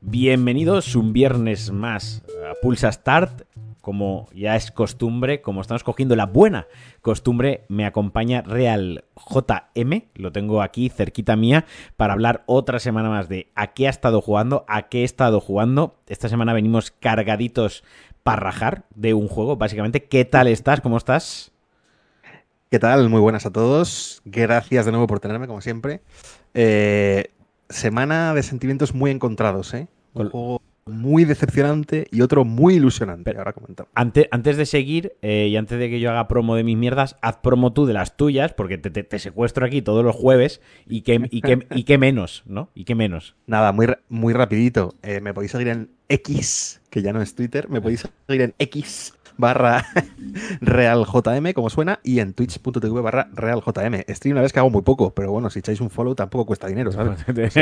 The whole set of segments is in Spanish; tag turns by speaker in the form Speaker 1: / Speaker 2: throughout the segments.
Speaker 1: Bienvenidos un viernes más a Pulsa Start. Como ya es costumbre, como estamos cogiendo la buena costumbre, me acompaña Real JM, lo tengo aquí cerquita mía, para hablar otra semana más de a qué ha estado jugando, a qué he estado jugando. Esta semana venimos cargaditos para rajar de un juego, básicamente. ¿Qué tal estás? ¿Cómo estás?
Speaker 2: ¿Qué tal? Muy buenas a todos. Gracias de nuevo por tenerme, como siempre. Eh, semana de sentimientos muy encontrados, ¿eh? Un juego muy decepcionante y otro muy ilusionante. Pero ahora comentamos.
Speaker 1: Antes, antes de seguir eh, y antes de que yo haga promo de mis mierdas, haz promo tú de las tuyas, porque te, secuestro aquí todos los jueves y qué y y menos, ¿no? Y qué menos.
Speaker 2: Nada, muy, muy rapidito. Eh, me podéis seguir en X, que ya no es Twitter, me podéis seguir en X barra realjm, como suena, y en twitch.tv barra realjm. Stream una vez que hago muy poco, pero bueno, si echáis un follow tampoco cuesta dinero, ¿sabes?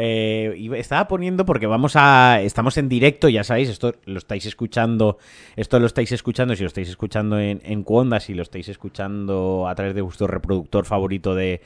Speaker 1: Eh, estaba poniendo porque vamos a. Estamos en directo, ya sabéis, esto lo estáis escuchando. Esto lo estáis escuchando, si lo estáis escuchando en, en Cuonda, si lo estáis escuchando a través de vuestro reproductor favorito de,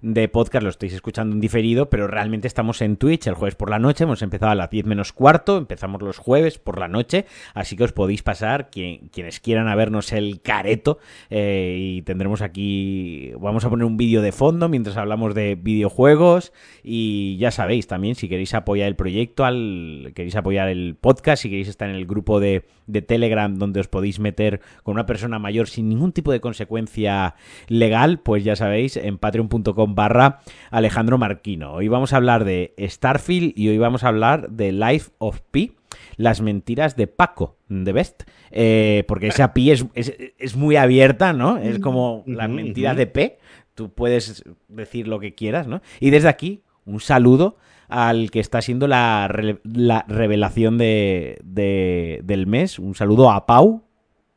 Speaker 1: de podcast lo estáis escuchando en diferido, pero realmente estamos en Twitch el jueves por la noche. Hemos empezado a las 10 menos cuarto, empezamos los jueves por la noche, así que os podéis pasar quienes quieran a vernos el careto eh, y tendremos aquí, vamos a poner un vídeo de fondo mientras hablamos de videojuegos y ya sabéis también si queréis apoyar el proyecto, al, queréis apoyar el podcast, si queréis estar en el grupo de, de Telegram donde os podéis meter con una persona mayor sin ningún tipo de consecuencia legal, pues ya sabéis en patreon.com barra Alejandro Marquino. Hoy vamos a hablar de Starfield y hoy vamos a hablar de Life of Pi, las mentiras de Paco de Best, eh, porque esa Pi es, es, muy abierta, ¿no? Es como las mentiras de P, tú puedes decir lo que quieras, ¿no? Y desde aquí, un saludo al que está siendo la, revelación de, del mes, un saludo a Pau,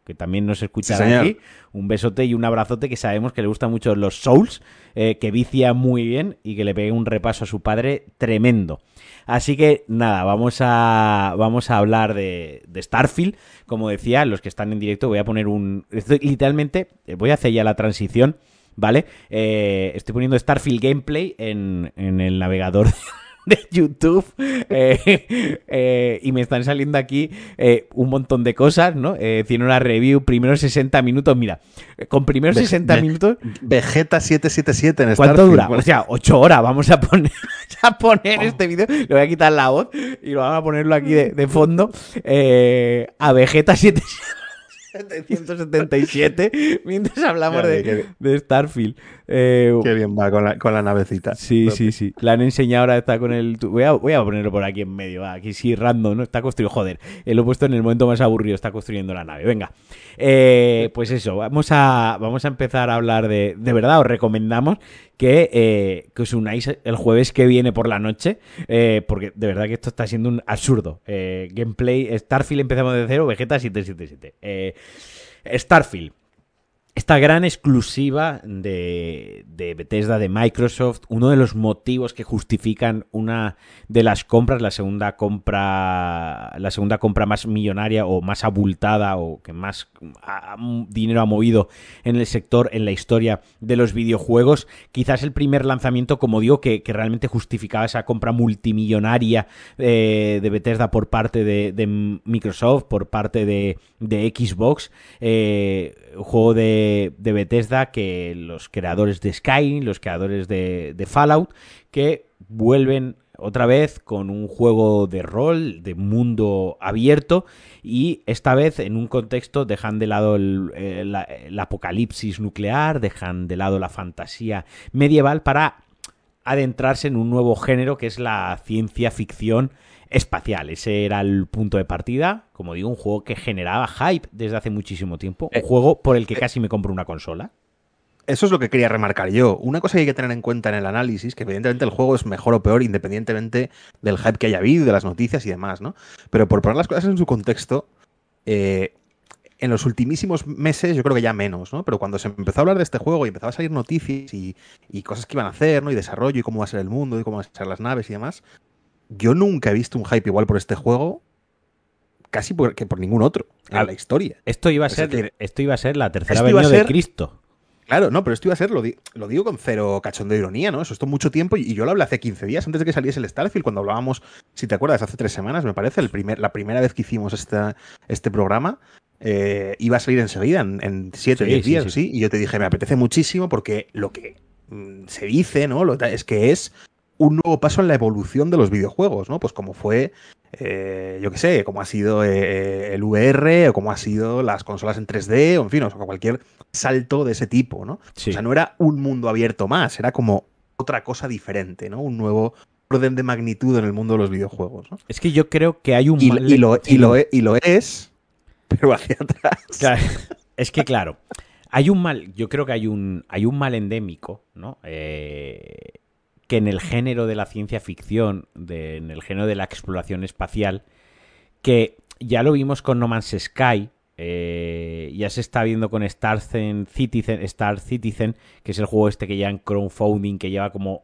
Speaker 1: que también nos escuchará aquí. Un besote y un abrazote que sabemos que le gustan mucho los Souls, eh, que vicia muy bien y que le pegue un repaso a su padre tremendo. Así que nada, vamos a, vamos a hablar de, Starfield. Como decía, los que están en directo voy a poner un... literalmente, eh, voy a hacer ya la transición, ¿vale? Eh, estoy poniendo Starfield Gameplay en, en el navegador de YouTube eh, eh, y me están saliendo aquí eh, un montón de cosas, ¿no? tiene una review, primeros 60 minutos, mira, con primeros 60 minutos...
Speaker 2: Vegeta 777 en
Speaker 1: ¿Cuánto dura? O sea, 8 horas, vamos a poner, a poner este vídeo, le voy a quitar la voz y lo vamos a ponerlo aquí de, de fondo a Vegeta 777. 777 mientras hablamos de, de, Starfield.
Speaker 2: Eh, qué bien va con la, con la navecita.
Speaker 1: Sí, sí, sí. La han enseñado ahora, está con el... Voy a, voy a ponerlo por aquí en medio, aquí sí, random, ¿no? Está construyendo... Joder, eh, lo he puesto en el momento más aburrido, está construyendo la nave. Venga. Eh, pues eso, vamos a, vamos a empezar a hablar de... De verdad, os recomendamos que, que os unáis el jueves que viene por la noche, porque de verdad que esto está siendo un absurdo. gameplay, Starfield empezamos de cero, Vegeta 777. Starfield. Esta gran exclusiva de, de, Bethesda, de Microsoft, uno de los motivos que justifican una de las compras, la segunda compra, la segunda compra más millonaria o más abultada o que más dinero ha movido en el sector, en la historia de los videojuegos. Quizás el primer lanzamiento, como digo, que, realmente justificaba esa compra multimillonaria eh, de Bethesda por parte de, Microsoft, por parte de, Xbox. Eh, juego de de, Bethesda que los creadores de Skyrim, los creadores de, Fallout, que vuelven otra vez con un juego de rol, de mundo abierto, y esta vez en un contexto dejan de lado el, el, apocalipsis nuclear, dejan de lado la fantasía medieval para adentrarse en un nuevo género que es la ciencia ficción espacial. Ese era el punto de partida. Como digo, un juego que generaba hype desde hace muchísimo tiempo. Un eh, juego por el que eh, casi me compro una consola.
Speaker 2: Eso es lo que quería remarcar yo. Una cosa que hay que tener en cuenta en el análisis, que evidentemente el juego es mejor o peor independientemente del hype que haya habido, de las noticias y demás, ¿no? Pero por poner las cosas en su contexto, eh, en los ultimísimos meses, yo creo que ya menos, ¿no? Pero cuando se empezó a hablar de este juego y empezaba a salir noticias y, y, cosas que iban a hacer, ¿no? Y desarrollo y cómo va a ser el mundo y cómo van a ser las naves y demás, yo nunca he visto un hype igual por este juego casi por, que por ningún otro en la historia.
Speaker 1: Esto iba a ser, esto iba a ser la tercera venida de Cristo.
Speaker 2: Claro, no, pero esto iba a ser, lo, lo digo con cero cachón de ironía, ¿no? Eso esto mucho tiempo y, yo lo hablé hace 15 días antes de que saliese el Starfield, cuando hablábamos, si te acuerdas, hace tres semanas, me parece, el primer, la primera vez que hicimos esta, este programa. Eh, iba a salir enseguida, en 7 o 10 días, sí, y yo te dije, me apetece muchísimo porque lo que mm, se dice, ¿no? es que es un nuevo paso en la evolución de los videojuegos, ¿no? Pues como fue, eh, yo qué sé, como ha sido eh, el VR o como ha sido las consolas en 3D o en fin, o sea, cualquier salto de ese tipo, ¿no? O sea, no era un mundo abierto más, era como otra cosa diferente, ¿no? Un nuevo orden de magnitud en el mundo de los videojuegos, ¿no?
Speaker 1: Es que yo creo que hay un...
Speaker 2: Y, y, lo, y, lo, y lo es, pero hacia atrás.
Speaker 1: es que claro, hay un mal, yo creo que hay un, hay un mal endémico, ¿no? Eh, que en el género de la ciencia ficción, en el género de la exploración espacial, que ya lo vimos con No Man's Sky, eh, ya se está viendo con Star Citizen, Star Citizen, que es el juego este que ya en crowdfunding, que lleva como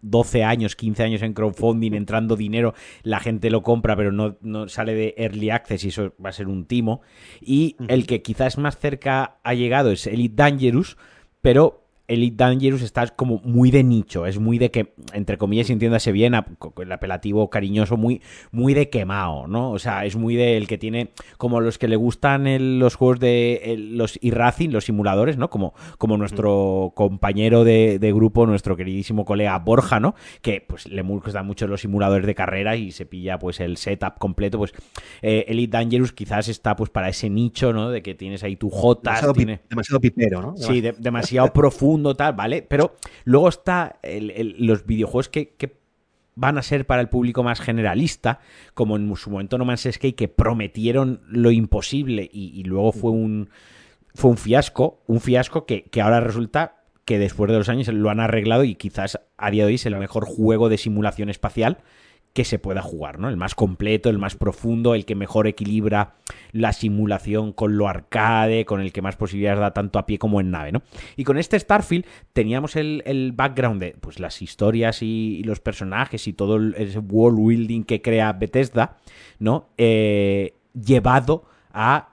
Speaker 1: 12 años, 15 años en crowdfunding, entrando dinero, la gente lo compra, pero no, no, sale de early access y eso va a ser un timo. Y el que quizás más cerca ha llegado es Elite Dangerous, pero Elite Dangerous está como muy de nicho, es muy de que, entre comillas, entiéndase bien, el apelativo cariñoso, muy, muy de quemado, ¿no? O sea, es muy del que tiene, como los que le gustan los juegos de los e-racing, los simuladores, ¿no? Como, como nuestro compañero de, grupo, nuestro queridísimo colega Borja, ¿no? Que pues le gustan mucho los simuladores de carrera y se pilla pues el setup completo, pues eh, Elite Dangerous quizás está pues para ese nicho, ¿no? De que tienes ahí tu J,
Speaker 2: demasiado,
Speaker 1: tiene...
Speaker 2: demasiado pipero, ¿no?
Speaker 1: Sí, demasiado profundo tal, ¿vale? Pero luego está los videojuegos que, van a ser para el público más generalista, como en su momento No Man's Sky, que prometieron lo imposible y, luego fue un, fue un fiasco, un fiasco que, que ahora resulta que después de los años lo han arreglado y quizás a día de hoy es el mejor juego de simulación espacial que se pueda jugar, ¿no? El más completo, el más profundo, el que mejor equilibra la simulación con lo arcade, con el que más posibilidades da tanto a pie como en nave, ¿no? Y con este Starfield teníamos el, background de pues, las historias y, los personajes y todo el, world building que crea Bethesda, ¿no? Eh, llevado a,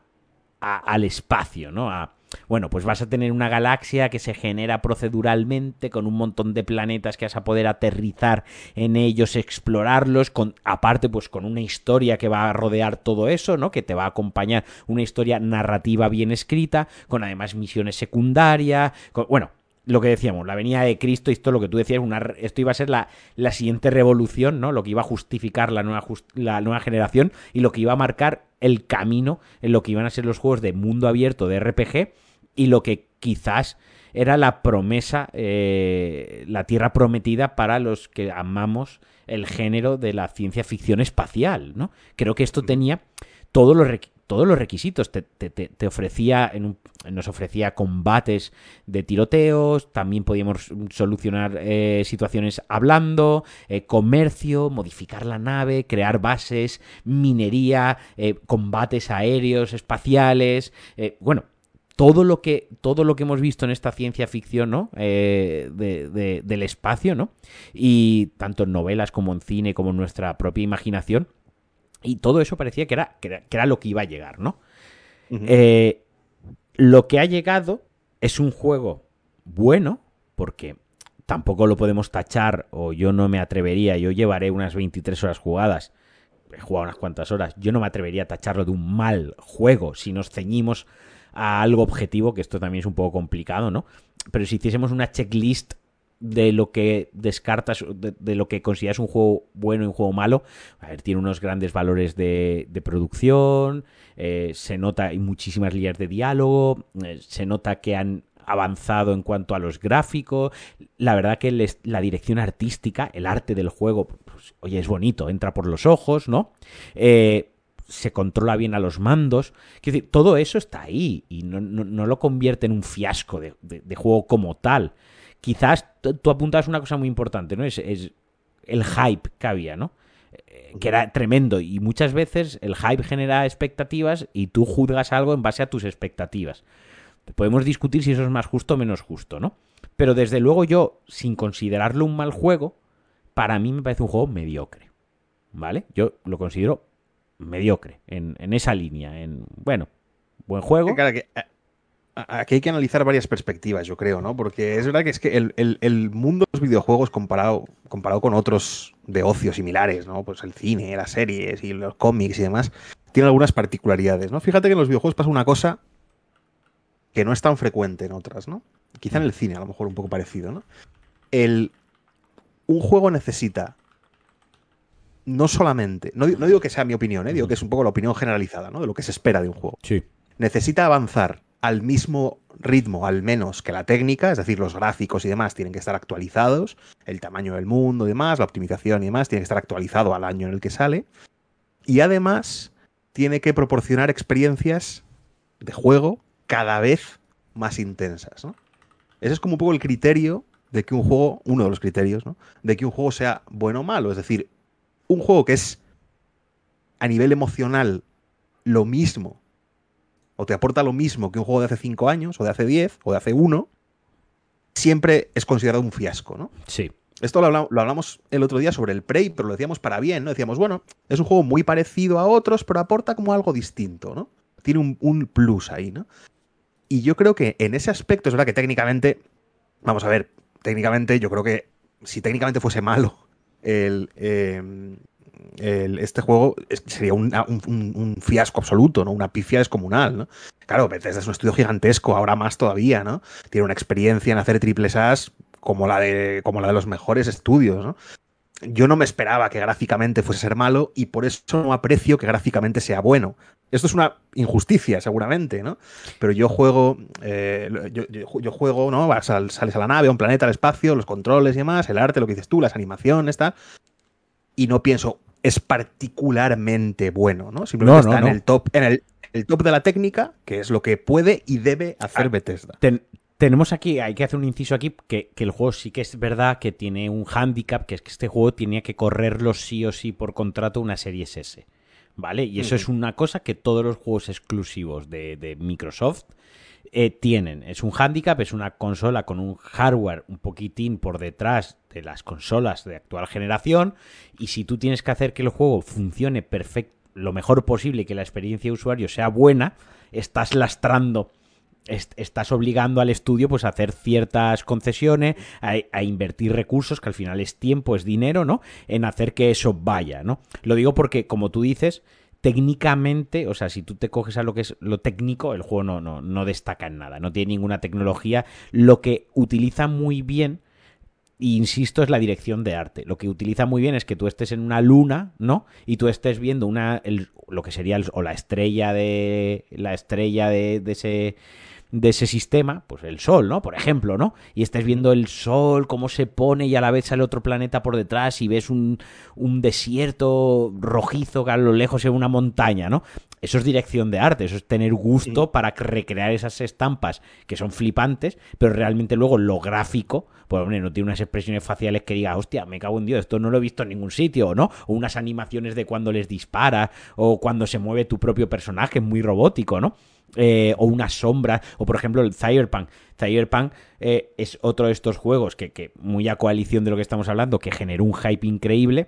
Speaker 1: al espacio, ¿no? A, bueno, pues vas a tener una galaxia que se genera proceduralmente con un montón de planetas que vas a poder aterrizar en ellos, explorarlos, con, aparte pues con una historia que va a rodear todo eso, ¿no? Que te va a acompañar una historia narrativa bien escrita, con además misiones secundarias, bueno, lo que decíamos, la venida de Cristo, esto lo que tú decías, una, esto iba a ser la, la, siguiente revolución, ¿no? Lo que iba a justificar la nueva, la nueva generación y lo que iba a marcar el camino en lo que iban a ser los juegos de mundo abierto de RPG y lo que quizás era la promesa, eh, la tierra prometida para los que amamos el género de la ciencia ficción espacial, ¿no? Creo que esto tenía todos los, todos los requisitos. Te, te, ofrecía, en nos ofrecía combates de tiroteos, también podíamos solucionar eh, situaciones hablando, eh, comercio, modificar la nave, crear bases, minería, combates aéreos, espaciales. bueno, todo lo que todo lo que hemos visto en esta ciencia ficción no eh, del espacio no y tanto en novelas como en cine como en nuestra propia imaginación. Y todo eso parecía que era que era, lo que iba a llegar no eh, lo que ha llegado es un juego bueno porque tampoco lo podemos tachar o yo no me atrevería yo llevaré unas 23 horas jugadas he jugado unas cuantas horas yo no me atrevería a tacharlo de un mal juego si nos ceñimos a algo objetivo, que esto también es un poco complicado, ¿no? Pero si hiciésemos una checklist de lo que descartas, de, lo que consideras un juego bueno y un juego malo, a ver, tiene unos grandes valores de, producción, eh, se nota, hay muchísimas líneas de diálogo, eh, se nota que han avanzado en cuanto a los gráficos, la verdad que la dirección artística, el arte del juego, pues, oye, es bonito, entra por los ojos, ¿no? Eh, se controla bien a los mandos. Quiero decir, todo eso está ahí y no, lo convierte en un fiasco de, juego como tal. Quizás tú apuntas una cosa muy importante, ¿no? Es, el hype que había, ¿no? Eh, que era tremendo y muchas veces el hype genera expectativas y tú juzgas algo en base a tus expectativas. Podemos discutir si eso es más justo o menos justo, ¿no? Pero desde luego yo, sin considerarlo un mal juego, para mí me parece un juego mediocre. ¿Vale? Yo lo considero mediocre en, esa línea. En, bueno, buen juego.
Speaker 2: Claro que, aquí hay que analizar varias perspectivas, yo creo, ¿no? Porque es verdad que es que el, mundo de los videojuegos comparado, comparado con otros de ocio similares, ¿no? Pues el cine, las series y los cómics y demás, tiene algunas particularidades, ¿no? Fíjate que en los videojuegos pasa una cosa que no es tan frecuente en otras, ¿no? Quizá en el cine, a lo mejor un poco parecido, ¿no? El, un juego necesita no solamente, no, no digo que sea mi opinión, ¿eh? digo que es un poco la opinión generalizada, ¿no? De lo que se espera de un juego.
Speaker 1: Sí.
Speaker 2: Necesita avanzar al mismo ritmo, al menos que la técnica, es decir, los gráficos y demás tienen que estar actualizados, el tamaño del mundo y demás, la optimización y demás tiene que estar actualizado al año en el que sale. Y además tiene que proporcionar experiencias de juego cada vez más intensas. ¿no? Ese es como un poco el criterio de que un juego, uno de los criterios, ¿no? de que un juego sea bueno o malo. Es decir, un juego que es a nivel emocional lo mismo o te aporta lo mismo que un juego de hace 5 años, o de hace 10, o de hace 1, siempre es considerado un fiasco, ¿no?
Speaker 1: Sí.
Speaker 2: Esto lo hablamos, el otro día sobre el Prey, pero lo decíamos para bien, ¿no? Decíamos, bueno, es un juego muy parecido a otros, pero aporta como algo distinto, ¿no? Tiene un, un plus ahí, ¿no? Y yo creo que en ese aspecto es verdad que técnicamente, vamos a ver, técnicamente yo creo que si técnicamente fuese malo el, eh, este juego sería un, fiasco absoluto, ¿no? Una pifia descomunal, ¿no? Claro, Bethesda es un estudio gigantesco, ahora más todavía, ¿no? Tiene una experiencia en hacer triples As como la de, como la de los mejores estudios, ¿no? Yo no me esperaba que gráficamente fuese ser malo y por eso no aprecio que gráficamente sea bueno. Esto es una injusticia, seguramente, ¿no? Pero yo juego, eh, yo, juego, ¿no? sales a la nave, a un planeta, al espacio, los controles y demás, el arte, lo que dices tú, las animaciones, tal. Y no pienso, es particularmente bueno, ¿no? Simplemente está en el top, en el, top de la técnica, que es lo que puede y debe hacer ah, Bethesda.
Speaker 1: tenemos aquí, hay que hacer un inciso aquí, que, el juego sí que es verdad que tiene un handicap, que es que este juego tenía que correrlo sí o sí por contrato una serie S. ¿Vale? Y eso es una cosa que todos los juegos exclusivos de Microsoft eh, tienen. Es un handicap, es una consola con un hardware un poquitín por detrás de las consolas de actual generación. Y si tú tienes que hacer que el juego funcione perfecto, lo mejor posible y que la experiencia de usuario sea buena, estás lastrando estás obligando al estudio pues a hacer ciertas concesiones, a, invertir recursos, que al final es tiempo, es dinero, ¿no? En hacer que eso vaya, ¿no? Lo digo porque, como tú dices, técnicamente, o sea, si tú te coges a lo que es lo técnico, el juego no, no, no destaca en nada, no tiene ninguna tecnología. Lo que utiliza muy bien insisto, es la dirección de arte. Lo que utiliza muy bien es que tú estés en una luna, ¿no? Y tú estés viendo una, lo que sería, o la estrella de, la estrella de ese de ese sistema, pues el Sol, ¿no? Por ejemplo, ¿no? Y estés viendo el Sol, cómo se pone y a la vez sale otro planeta por detrás y ves un, un desierto rojizo que a lo lejos es una montaña, ¿no? Eso es dirección de arte, eso es tener gusto para recrear esas estampas que son flipantes, pero realmente luego lo gráfico, pues hombre, no tiene unas expresiones faciales que diga, hostia, me cago en Dios, esto no lo he visto en ningún sitio, ¿no? O unas animaciones de cuando les dispara, o cuando se mueve tu propio personaje, muy robótico, ¿no? Eh, o una sombra, o por ejemplo el Cyberpunk. Cyberpunk eh, es otro de estos juegos que, que, muy a coalición de lo que estamos hablando, que generó un hype increíble.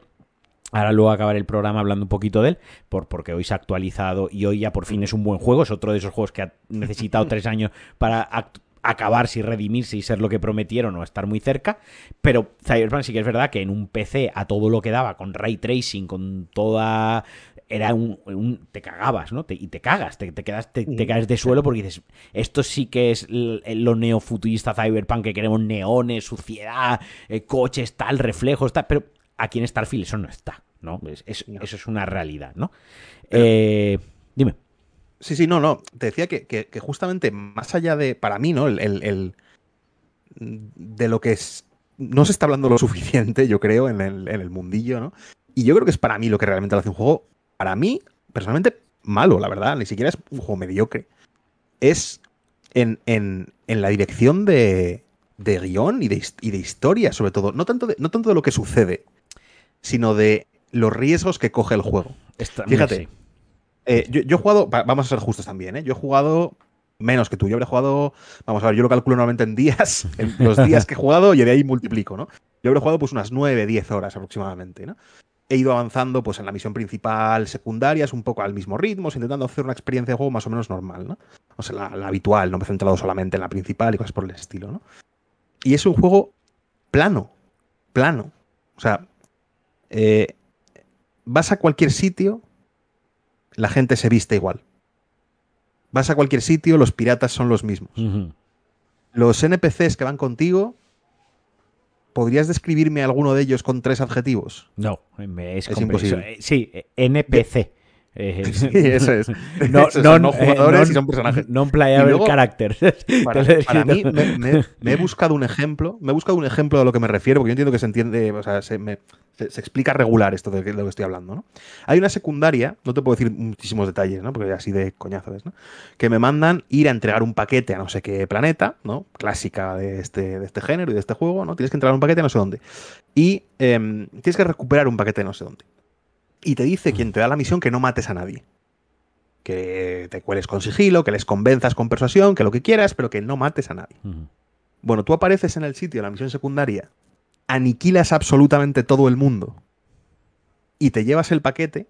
Speaker 1: Ahora luego acabar el programa hablando un poquito de él, por, porque hoy se ha actualizado y hoy ya por fin es un buen juego. Es otro de esos juegos que ha necesitado tres años para acabarse y redimirse y ser lo que prometieron o estar muy cerca. Pero Cyberpunk sí que es verdad que en un PC a todo lo que daba, con ray tracing, con toda era un, te cagabas, ¿no? y te cagas, te, quedas, te, caes de suelo porque dices, esto sí que es lo neofuturista cyberpunk, que queremos neones, suciedad, eh, coches, tal, reflejos, tal, pero aquí en Starfield eso no está, ¿no? Eso es una realidad, ¿no? Eh, dime.
Speaker 2: Sí, sí, no, no. Te decía que, justamente más allá de, para mí, ¿no? El, de lo que es, no se está hablando lo suficiente, yo creo, en el, en el mundillo, ¿no? Y yo creo que es para mí lo que realmente lo hace un juego para mí, personalmente, malo, la verdad. Ni siquiera es un juego mediocre. Es en, la dirección de, de guion y de, de, historia, sobre todo. No tanto de, no tanto de lo que sucede, sino de los riesgos que coge el juego. Fíjate, eh, yo, he jugado, vamos a ser justos también, ¿eh? yo he jugado menos que tú. Yo habré jugado, vamos a ver, yo lo calculo normalmente en días, los días que he jugado y de ahí multiplico, ¿no? Yo habré jugado pues unas 9, 10 horas aproximadamente, ¿no? he ido avanzando pues en la misión principal, secundarias, un poco al mismo ritmo, intentando hacer una experiencia de juego más o menos normal, ¿no? O sea, la, habitual, no me he centrado solamente en la principal y cosas por el estilo, ¿no? Y es un juego plano, plano. O sea, eh, vas a cualquier sitio, la gente se viste igual. Vas a cualquier sitio, los piratas son los mismos. Los NPCs que van contigo ¿podrías describirme alguno de ellos con tres adjetivos?
Speaker 1: No, es, imposible. Eh, sí, NPC.
Speaker 2: Eh, sí, eso es.
Speaker 1: No,
Speaker 2: no, jugadores y son personajes.
Speaker 1: No playable characters.
Speaker 2: Para, mí, me, he buscado un ejemplo. Me he buscado un ejemplo de lo que me refiero, porque yo entiendo que se entiende, o sea, se, explica regular esto de, lo que estoy hablando. ¿no? Hay una secundaria, no te puedo decir muchísimos detalles, ¿no? porque así de coñazo ¿no? que me mandan ir a entregar un paquete a no sé qué planeta, ¿no? clásica de este, de este género y de este juego. ¿no? Tienes que entregar un paquete a no sé dónde. Y em, tienes que recuperar un paquete a no sé dónde y te dice quien te da la misión que no mates a nadie. Que te cueles con sigilo, que les convenzas con persuasión, que lo que quieras, pero que no mates a nadie. Bueno, tú apareces en el sitio de la misión secundaria, aniquilas absolutamente todo el mundo y te llevas el paquete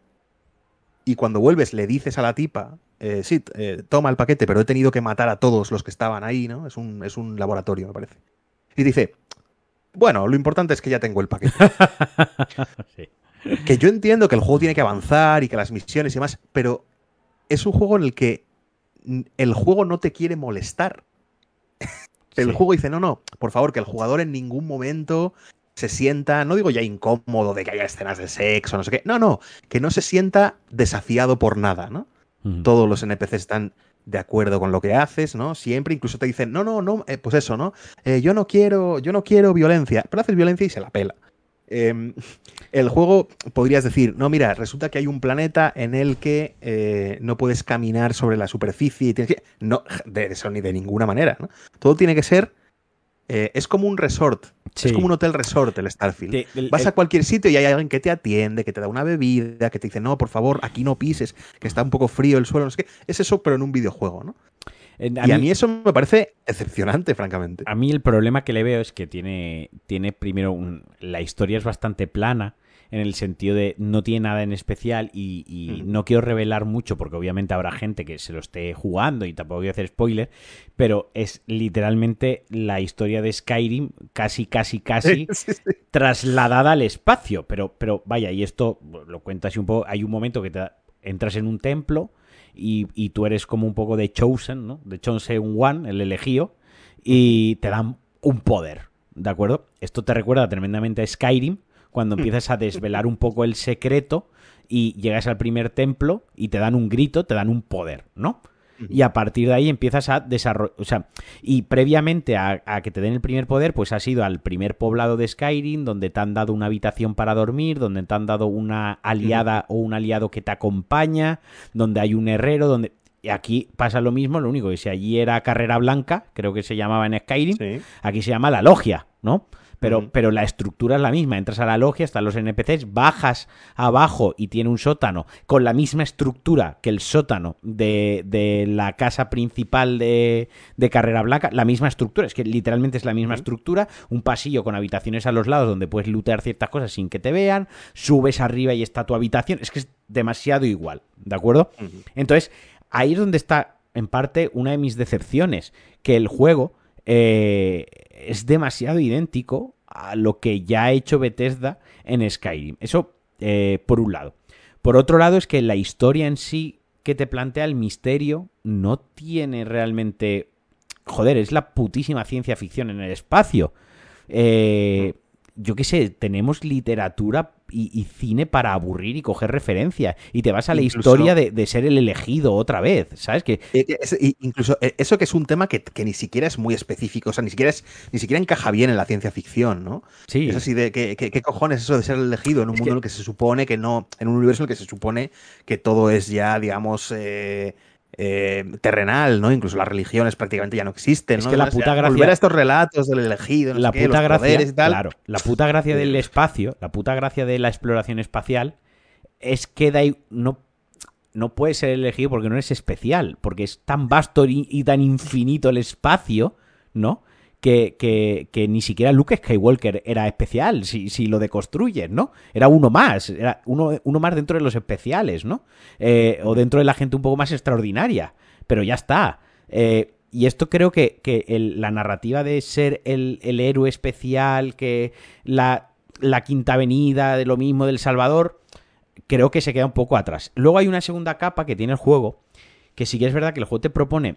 Speaker 2: y cuando vuelves le dices a la tipa, eh, sí, eh, toma el paquete, pero he tenido que matar a todos los que estaban ahí, ¿no? Es un, es un laboratorio, me parece. Y dice, bueno, lo importante es que ya tengo el paquete. sí. Que yo entiendo que el juego tiene que avanzar y que las misiones y demás, pero es un juego en el que el juego no te quiere molestar. El juego dice, no, no, por favor, que el jugador en ningún momento se sienta, no digo ya incómodo de que haya escenas de sexo, no sé qué, no, no, que no se sienta desafiado por nada, ¿no? Todos los NPCs están de acuerdo con lo que haces, ¿no? Siempre, incluso te dicen, no, no, no, eh, pues eso, ¿no? Eh, yo no quiero, yo no quiero violencia, pero haces violencia y se la pela. Em, el juego podrías decir, no, mira, resulta que hay un planeta en el que eh, no puedes caminar sobre la superficie y tienes que... No, de eso ni de ninguna manera, ¿no? Todo tiene que ser... Eh, es como un resort, es como un hotel resort el Starfield. Vas a cualquier sitio y hay alguien que te atiende, que te da una bebida, que te dice, no, por favor, aquí no pises, que está un poco frío el suelo, no sé qué. Es eso, pero en un videojuego, ¿no? Y a mí eso me parece decepcionante, francamente.
Speaker 1: A mí el problema que le veo es que tiene, tiene primero, la historia es bastante plana en el sentido de no tiene nada en especial y, no quiero revelar mucho porque obviamente habrá gente que se lo esté jugando y tampoco voy a hacer spoiler, pero es literalmente la historia de Skyrim casi, casi, casi trasladada al espacio. Pero, pero vaya, y esto lo cuento así un poco, hay un momento que te entras en un templo y, tú eres como un poco de Chosen, ¿no? De Chosen One, el elegido, y te dan un poder, ¿de acuerdo? Esto te recuerda tremendamente a Skyrim, cuando hmm. empiezas a desvelar un poco el secreto y llegas al primer templo y te dan un grito, te dan un poder, ¿no? Y a partir de ahí empiezas a desarrollar, o sea, y previamente a, que te den el primer poder, pues has ido al primer poblado de Skyrim, donde te han dado una habitación para dormir, donde te han dado una aliada o un aliado que te acompaña, donde hay un herrero, donde... Y aquí pasa lo mismo, lo único que si allí era carrera blanca, creo que se llamaba en Skyrim, aquí se llama la logia, ¿no? Pero, pero la estructura es la misma. Entras a la logia, están los NPCs, bajas abajo y tiene un sótano con la misma estructura que el sótano de, de la casa principal de, de, Carrera Blanca. La misma estructura, es que literalmente es la misma estructura. Un pasillo con habitaciones a los lados donde puedes lootear ciertas cosas sin que te vean. Subes arriba y está tu habitación. Es que es demasiado igual, ¿de acuerdo? Entonces, ahí es donde está, en parte, una de mis decepciones. Que el juego. Eh, es demasiado idéntico a lo que ya ha hecho Bethesda en Skyrim. Eso eh, por un lado. Por otro lado es que la historia en sí que te plantea el misterio no tiene realmente... Joder, es la putísima ciencia ficción en el espacio. Eh, yo qué sé, tenemos literatura y, cine para aburrir y coger referencia. Y te vas a la historia de, ser el elegido otra vez, ¿sabes? Que...
Speaker 2: Eh, incluso eh, eso que es un tema que, ni siquiera es muy específico, o sea, ni siquiera, es, ni siquiera encaja bien en la ciencia ficción, ¿no?
Speaker 1: Sí.
Speaker 2: Es así de, ¿qué, cojones eso de ser elegido en un mundo en el que se supone que no, en un universo en el que se supone que todo es ya, digamos... Eh, eh, terrenal, ¿no? Incluso las religiones prácticamente ya no existen.
Speaker 1: Es que la puta gracia.
Speaker 2: Volver a estos relatos del elegido,
Speaker 1: la puta gracia, Claro, la puta gracia del espacio, la puta gracia de la exploración espacial es que no, no puedes ser elegido porque no eres especial, porque es tan vasto y tan infinito el espacio, ¿no? Que, que, que, ni siquiera Luke Skywalker era especial, si, si lo deconstruyes, ¿no? Era uno más, era uno, uno más dentro de los especiales, ¿no? Eh, o dentro de la gente un poco más extraordinaria, pero ya está. Eh, y esto creo que, que la narrativa de ser el, el héroe especial, que la, la, quinta avenida, de lo mismo del Salvador, creo que se queda un poco atrás. Luego hay una segunda capa que tiene el juego, que sí que es verdad que el juego te propone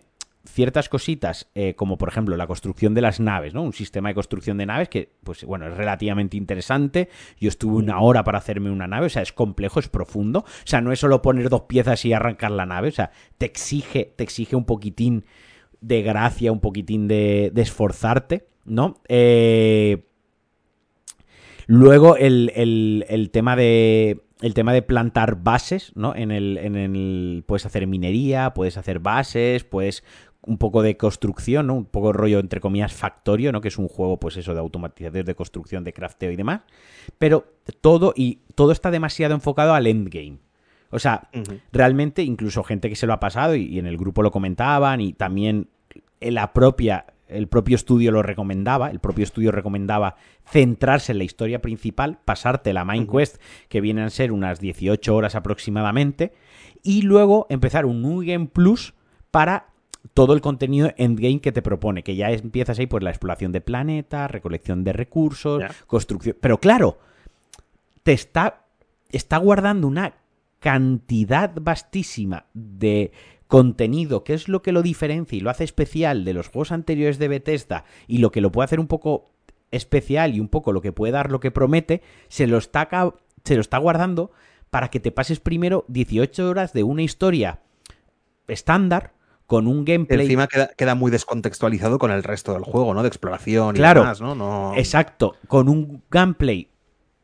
Speaker 1: ciertas cositas, eh, como por ejemplo la construcción de las naves, ¿no? Un sistema de construcción de naves que, pues bueno, es relativamente interesante. Yo estuve una hora para hacerme una nave, o sea, es complejo, es profundo. O sea, no es solo poner dos piezas y arrancar la nave, o sea, te exige, te exige un poquitín de gracia, un poquitín de, de esforzarte, ¿no? Eh, luego el, el, el tema de el tema de plantar bases, ¿no? En el, en el. Puedes hacer minería, puedes hacer bases, puedes un poco de construcción, ¿no? Un poco rollo, entre comillas, factorio, ¿no? Que es un juego, pues eso, de automatización, de construcción, de crafteo y demás. Pero todo, y todo está demasiado enfocado al endgame. O sea, uh -huh. realmente, incluso gente que se lo ha pasado, y, y, en el grupo lo comentaban, y también en la propia, el propio estudio lo recomendaba, el propio estudio recomendaba centrarse en la historia principal, pasarte la main quest, que vienen a ser unas 18 horas aproximadamente, y luego empezar un New Game Plus para todo el contenido endgame que te propone, que ya empiezas ahí pues la exploración de planetas, recolección de recursos, yeah. construcción. Pero claro, te está, está guardando una cantidad vastísima de contenido, que es lo que lo diferencia y lo hace especial de los juegos anteriores de Bethesda y lo que lo puede hacer un poco especial y un poco lo que puede dar lo que promete, se lo está, se lo está guardando para que te pases primero 18 horas de una historia estándar con un gameplay.
Speaker 2: Encima queda, queda, muy descontextualizado con el resto del juego, ¿no? De exploración y
Speaker 1: claro,
Speaker 2: demás, ¿no? ¿no?
Speaker 1: Exacto, con un gameplay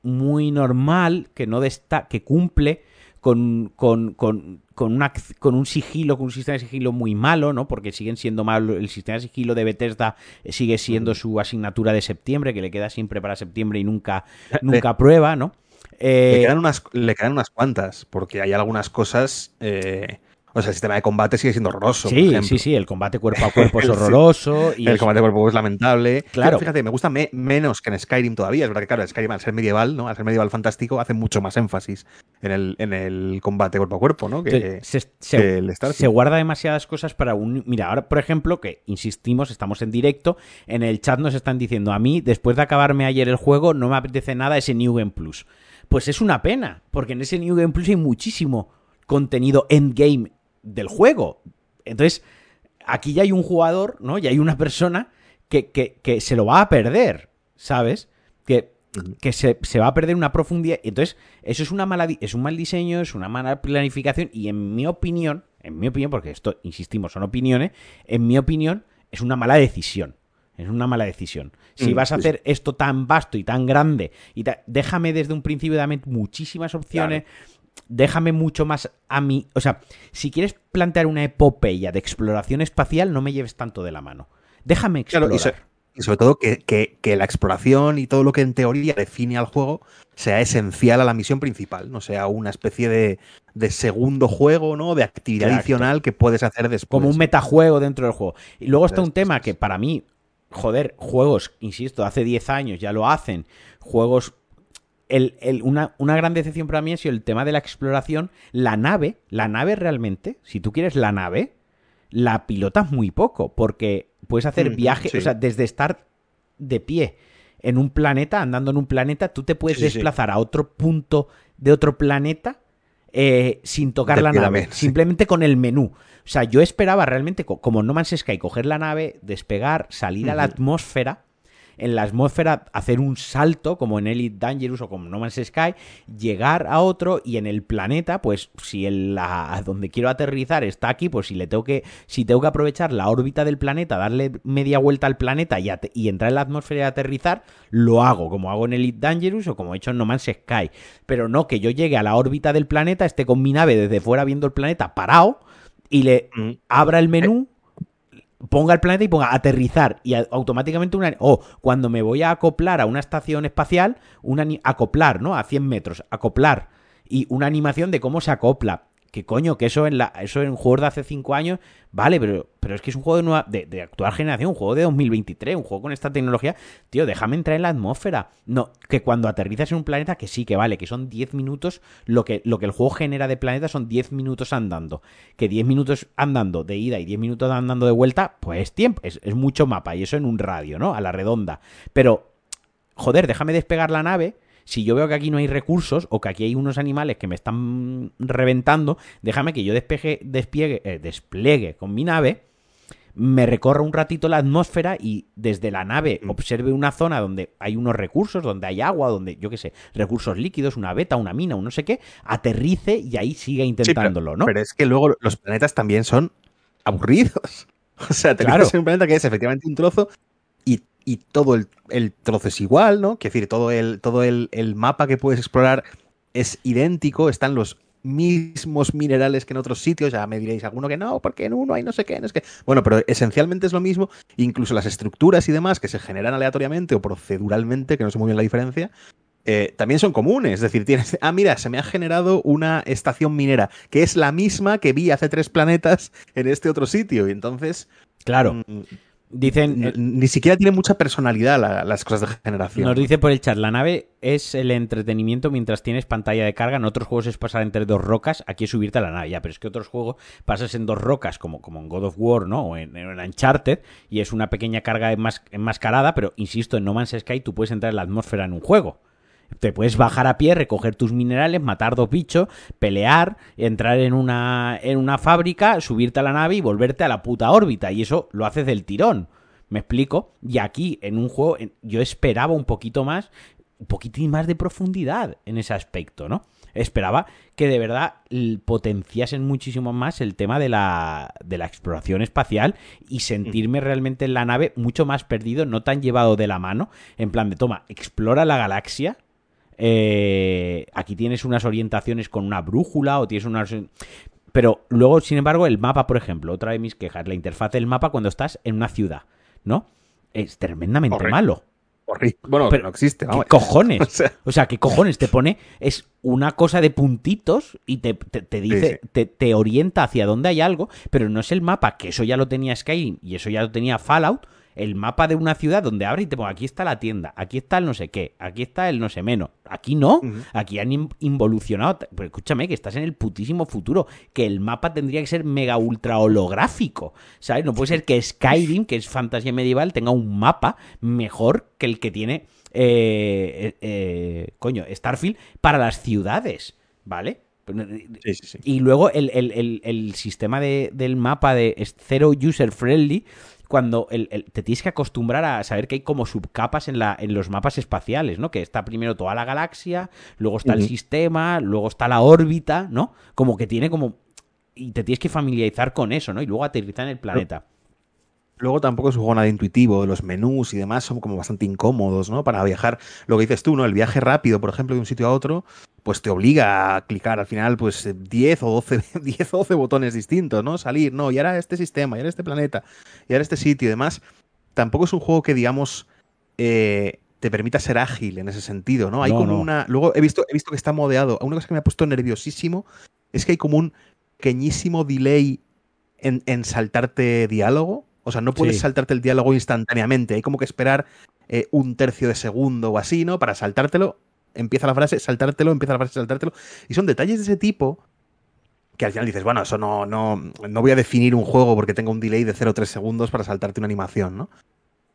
Speaker 1: muy normal que no desta que cumple con, con, con, con, una, con un sigilo, con un sistema de sigilo muy malo, ¿no? Porque siguen siendo malos. El sistema de sigilo de Bethesda sigue siendo su asignatura de septiembre, que le queda siempre para septiembre y nunca, nunca prueba, ¿no?
Speaker 2: Eh, le, quedan unas, le quedan unas cuantas, porque hay algunas cosas. Eh, o sea, el sistema de combate sigue siendo horroroso.
Speaker 1: Sí, sí, sí, el combate cuerpo a cuerpo es horroroso.
Speaker 2: y el
Speaker 1: es...
Speaker 2: combate cuerpo a cuerpo es lamentable.
Speaker 1: Claro.
Speaker 2: Pero fíjate, me gusta me menos que en Skyrim todavía. Es verdad que, claro, Skyrim al ser medieval, ¿no? Al ser medieval fantástico, hace mucho más énfasis en el, en el combate cuerpo a cuerpo, ¿no? Que,
Speaker 1: se, se, que el se, guarda demasiadas cosas para un. Mira, ahora, por ejemplo, que insistimos, estamos en directo, en el chat nos están diciendo a mí, después de acabarme ayer el juego, no me apetece nada ese New Game Plus. Pues es una pena, porque en ese New Game Plus hay muchísimo contenido endgame del juego. Entonces, aquí ya hay un jugador, ¿no? Ya hay una persona que, que, que se lo va a perder, ¿sabes? Que, que se, se, va a perder una profundidad. Entonces, eso es una mala es un mal diseño, es una mala planificación. Y en mi opinión, en mi opinión, porque esto, insistimos, son opiniones, en mi opinión, es una mala decisión. Es una mala decisión. Si vas a hacer esto tan vasto y tan grande, y ta déjame desde un principio, dame muchísimas opciones. Claro déjame mucho más a mí. O sea, si quieres plantear una epopeya de exploración espacial, no me lleves tanto de la mano. Déjame explorar.
Speaker 2: Claro, y, so y, sobre todo que, que, que, la exploración y todo lo que en teoría define al juego sea esencial a la misión principal, no sea una especie de, de segundo juego, ¿no? De actividad Exacto. adicional que puedes hacer después.
Speaker 1: Como un metajuego dentro del juego. Y luego está un tema que para mí, joder, juegos, insisto, hace 10 años ya lo hacen, juegos el, el, una, una, gran decepción para mí ha sido el tema de la exploración. La nave, la nave realmente, si tú quieres la nave, la pilotas muy poco, porque puedes hacer mm, viajes, sí. o sea, desde estar de pie en un planeta, andando en un planeta, tú te puedes sí, desplazar sí. a otro punto de otro planeta eh, sin tocar la nave, simplemente con el menú. O sea, yo esperaba realmente, como No Man's Sky, coger la nave, despegar, salir a la atmósfera en la atmósfera hacer un salto, como en Elite Dangerous o como No Man's Sky, llegar a otro y en el planeta, pues si el, la, donde quiero aterrizar está aquí, pues si le tengo que, si tengo que aprovechar la órbita del planeta, darle media vuelta al planeta y, y entrar en la atmósfera y aterrizar, lo hago, como hago en Elite Dangerous o como he hecho en No Man's Sky. Pero no que yo llegue a la órbita del planeta, esté con mi nave desde fuera viendo el planeta parado y le mm. abra el menú ponga el planeta y ponga aterrizar y automáticamente una o cuando me voy a acoplar a una estación espacial una acoplar no a 100 metros acoplar. Y una animación de cómo se acopla Que coño, que eso en la, eso en juegos de hace 5 años, vale, pero, pero es que es un juego de, de, de, actual generación, un juego de 2023, un juego con esta tecnología. Tío, déjame entrar en la atmósfera. No, que cuando aterrizas en un planeta, que sí, que vale, que son 10 minutos, lo que, lo que el juego genera de planeta son 10 minutos andando. Que 10 minutos andando de ida y 10 minutos andando de vuelta, pues es tiempo, es, es mucho mapa, y eso en un radio, ¿no? A la redonda. Pero, joder, déjame despegar la nave si yo veo que aquí no hay recursos o que aquí hay unos animales que me están reventando, déjame que yo despeje, despliegue, eh, despliegue con mi nave, me recorra un ratito la atmósfera y desde la nave
Speaker 2: Mm.
Speaker 1: observe una zona donde hay unos recursos, donde hay agua, donde, yo qué sé, recursos líquidos, una beta, una mina, un no sé qué, aterrice y ahí siga
Speaker 2: Sí,
Speaker 1: intentándolo,
Speaker 2: pero,
Speaker 1: ¿no?
Speaker 2: pero es que luego los planetas también son aburridos. O sea, te
Speaker 1: Claro.
Speaker 2: un planeta que es efectivamente un trozo y, todo el, el trozo es igual, ¿no? Quiero decir, todo el, todo el, el mapa que puedes explorar es idéntico, están los mismos minerales que en otros sitios, ya me diréis alguno que no, porque en uno hay no sé qué, no es que... Bueno, pero esencialmente es lo mismo, incluso las estructuras y demás que se generan aleatoriamente o proceduralmente, que no sé muy bien la diferencia, eh, también son comunes. Es decir, tienes, ah, mira, se me ha generado una estación minera, que es la misma que vi hace tres planetas en este otro sitio. Y entonces,
Speaker 1: Claro,
Speaker 2: mm,
Speaker 1: dicen...
Speaker 2: ni siquiera tiene mucha personalidad la- las cosas de generación.
Speaker 1: Nos dice por el chat, la nave es el entretenimiento mientras tienes pantalla de carga. En otros juegos es pasar entre dos rocas, aquí es subirte a la nave. Ya, pero es que otros juegos pasas en dos rocas, como, como en God of War, ¿no? O en, en Uncharted, y es una pequeña carga enmas- enmascarada, pero insisto, en No Man's Sky tú puedes entrar en la atmósfera en un juego. Te puedes bajar a pie, recoger tus minerales, matar dos bichos, pelear, entrar en una, en una fábrica, subirte a la nave y volverte a la puta órbita. Y eso lo haces del tirón. ¿Me explico? Y aquí, en un juego, yo esperaba un poquito más, un poquitín más de profundidad en ese aspecto, ¿no? Esperaba que de verdad potenciasen muchísimo más el tema de la, de la exploración espacial y sentirme realmente en la nave mucho más perdido, no tan llevado de la mano, en plan de, toma, explora la galaxia, eh, aquí tienes unas orientaciones con una brújula o tienes unas... Pero luego, sin embargo, el mapa, por ejemplo, otra de mis quejas, la interfaz del mapa cuando estás en una ciudad, ¿no? Es tremendamente
Speaker 2: Correcto.
Speaker 1: malo.
Speaker 2: Horrible. Bueno,
Speaker 1: Pero,
Speaker 2: no existe,
Speaker 1: ¿Qué cojones?
Speaker 2: O sea,
Speaker 1: O sea, ¿qué cojones? Te pone, es una cosa de puntitos y te, te- te dice,
Speaker 2: sí.
Speaker 1: Te, te orienta hacia dónde hay algo, pero no es el mapa, que eso ya lo tenía Skyrim y eso ya lo tenía Fallout, el mapa de una ciudad donde abre y te pone, aquí está la tienda, aquí está el no sé qué, aquí está el no sé menos. Aquí no, aquí han in- involucionado, pero escúchame, que estás en el putísimo futuro, que el mapa tendría que ser mega ultra holográfico, ¿sabes? No puede ser que Skyrim, que es fantasía medieval, tenga un mapa mejor que el que tiene eh, eh, eh, coño, Starfield para las ciudades, ¿vale?
Speaker 2: sí, sí, sí.
Speaker 1: Y luego el, el- el- el sistema de- del mapa de es cero user friendly, cuando el- el- te tienes que acostumbrar a saber que hay como subcapas en, la, en los mapas espaciales, ¿no? Que está primero toda la galaxia, luego está el sistema, luego está la órbita, ¿no? Como que tiene como... Y te tienes que familiarizar con eso, ¿no? Y luego aterrizar en el planeta.
Speaker 2: Luego tampoco es un juego nada intuitivo, los menús y demás son como bastante incómodos, ¿no? Para viajar, lo que dices tú, ¿no? El viaje rápido, por ejemplo, de un sitio a otro, pues te obliga a clicar al final, pues eh, 10 o 12, 10 o 12 botones distintos, ¿no? Salir, no, y ahora este sistema, y ahora este planeta, y ahora este sitio y demás. Tampoco es un juego que, digamos, eh, te permita ser ágil en ese sentido, ¿no? Hay
Speaker 1: No,
Speaker 2: como
Speaker 1: no.
Speaker 2: una. Luego he visto, he visto que está modeado. Una cosa que me ha puesto nerviosísimo es que hay como un pequeñísimo delay en, en saltarte diálogo. O sea, no puedes
Speaker 1: Sí.
Speaker 2: saltarte el diálogo instantáneamente. Hay como que esperar eh, un tercio de segundo o así, ¿no? Para saltártelo. Empieza la frase, saltártelo, empieza la frase, saltártelo. Y son detalles de ese tipo que al final dices, bueno, eso no, no, no voy a definir un juego porque tenga un delay de 0 o 3 segundos para saltarte una animación, ¿no?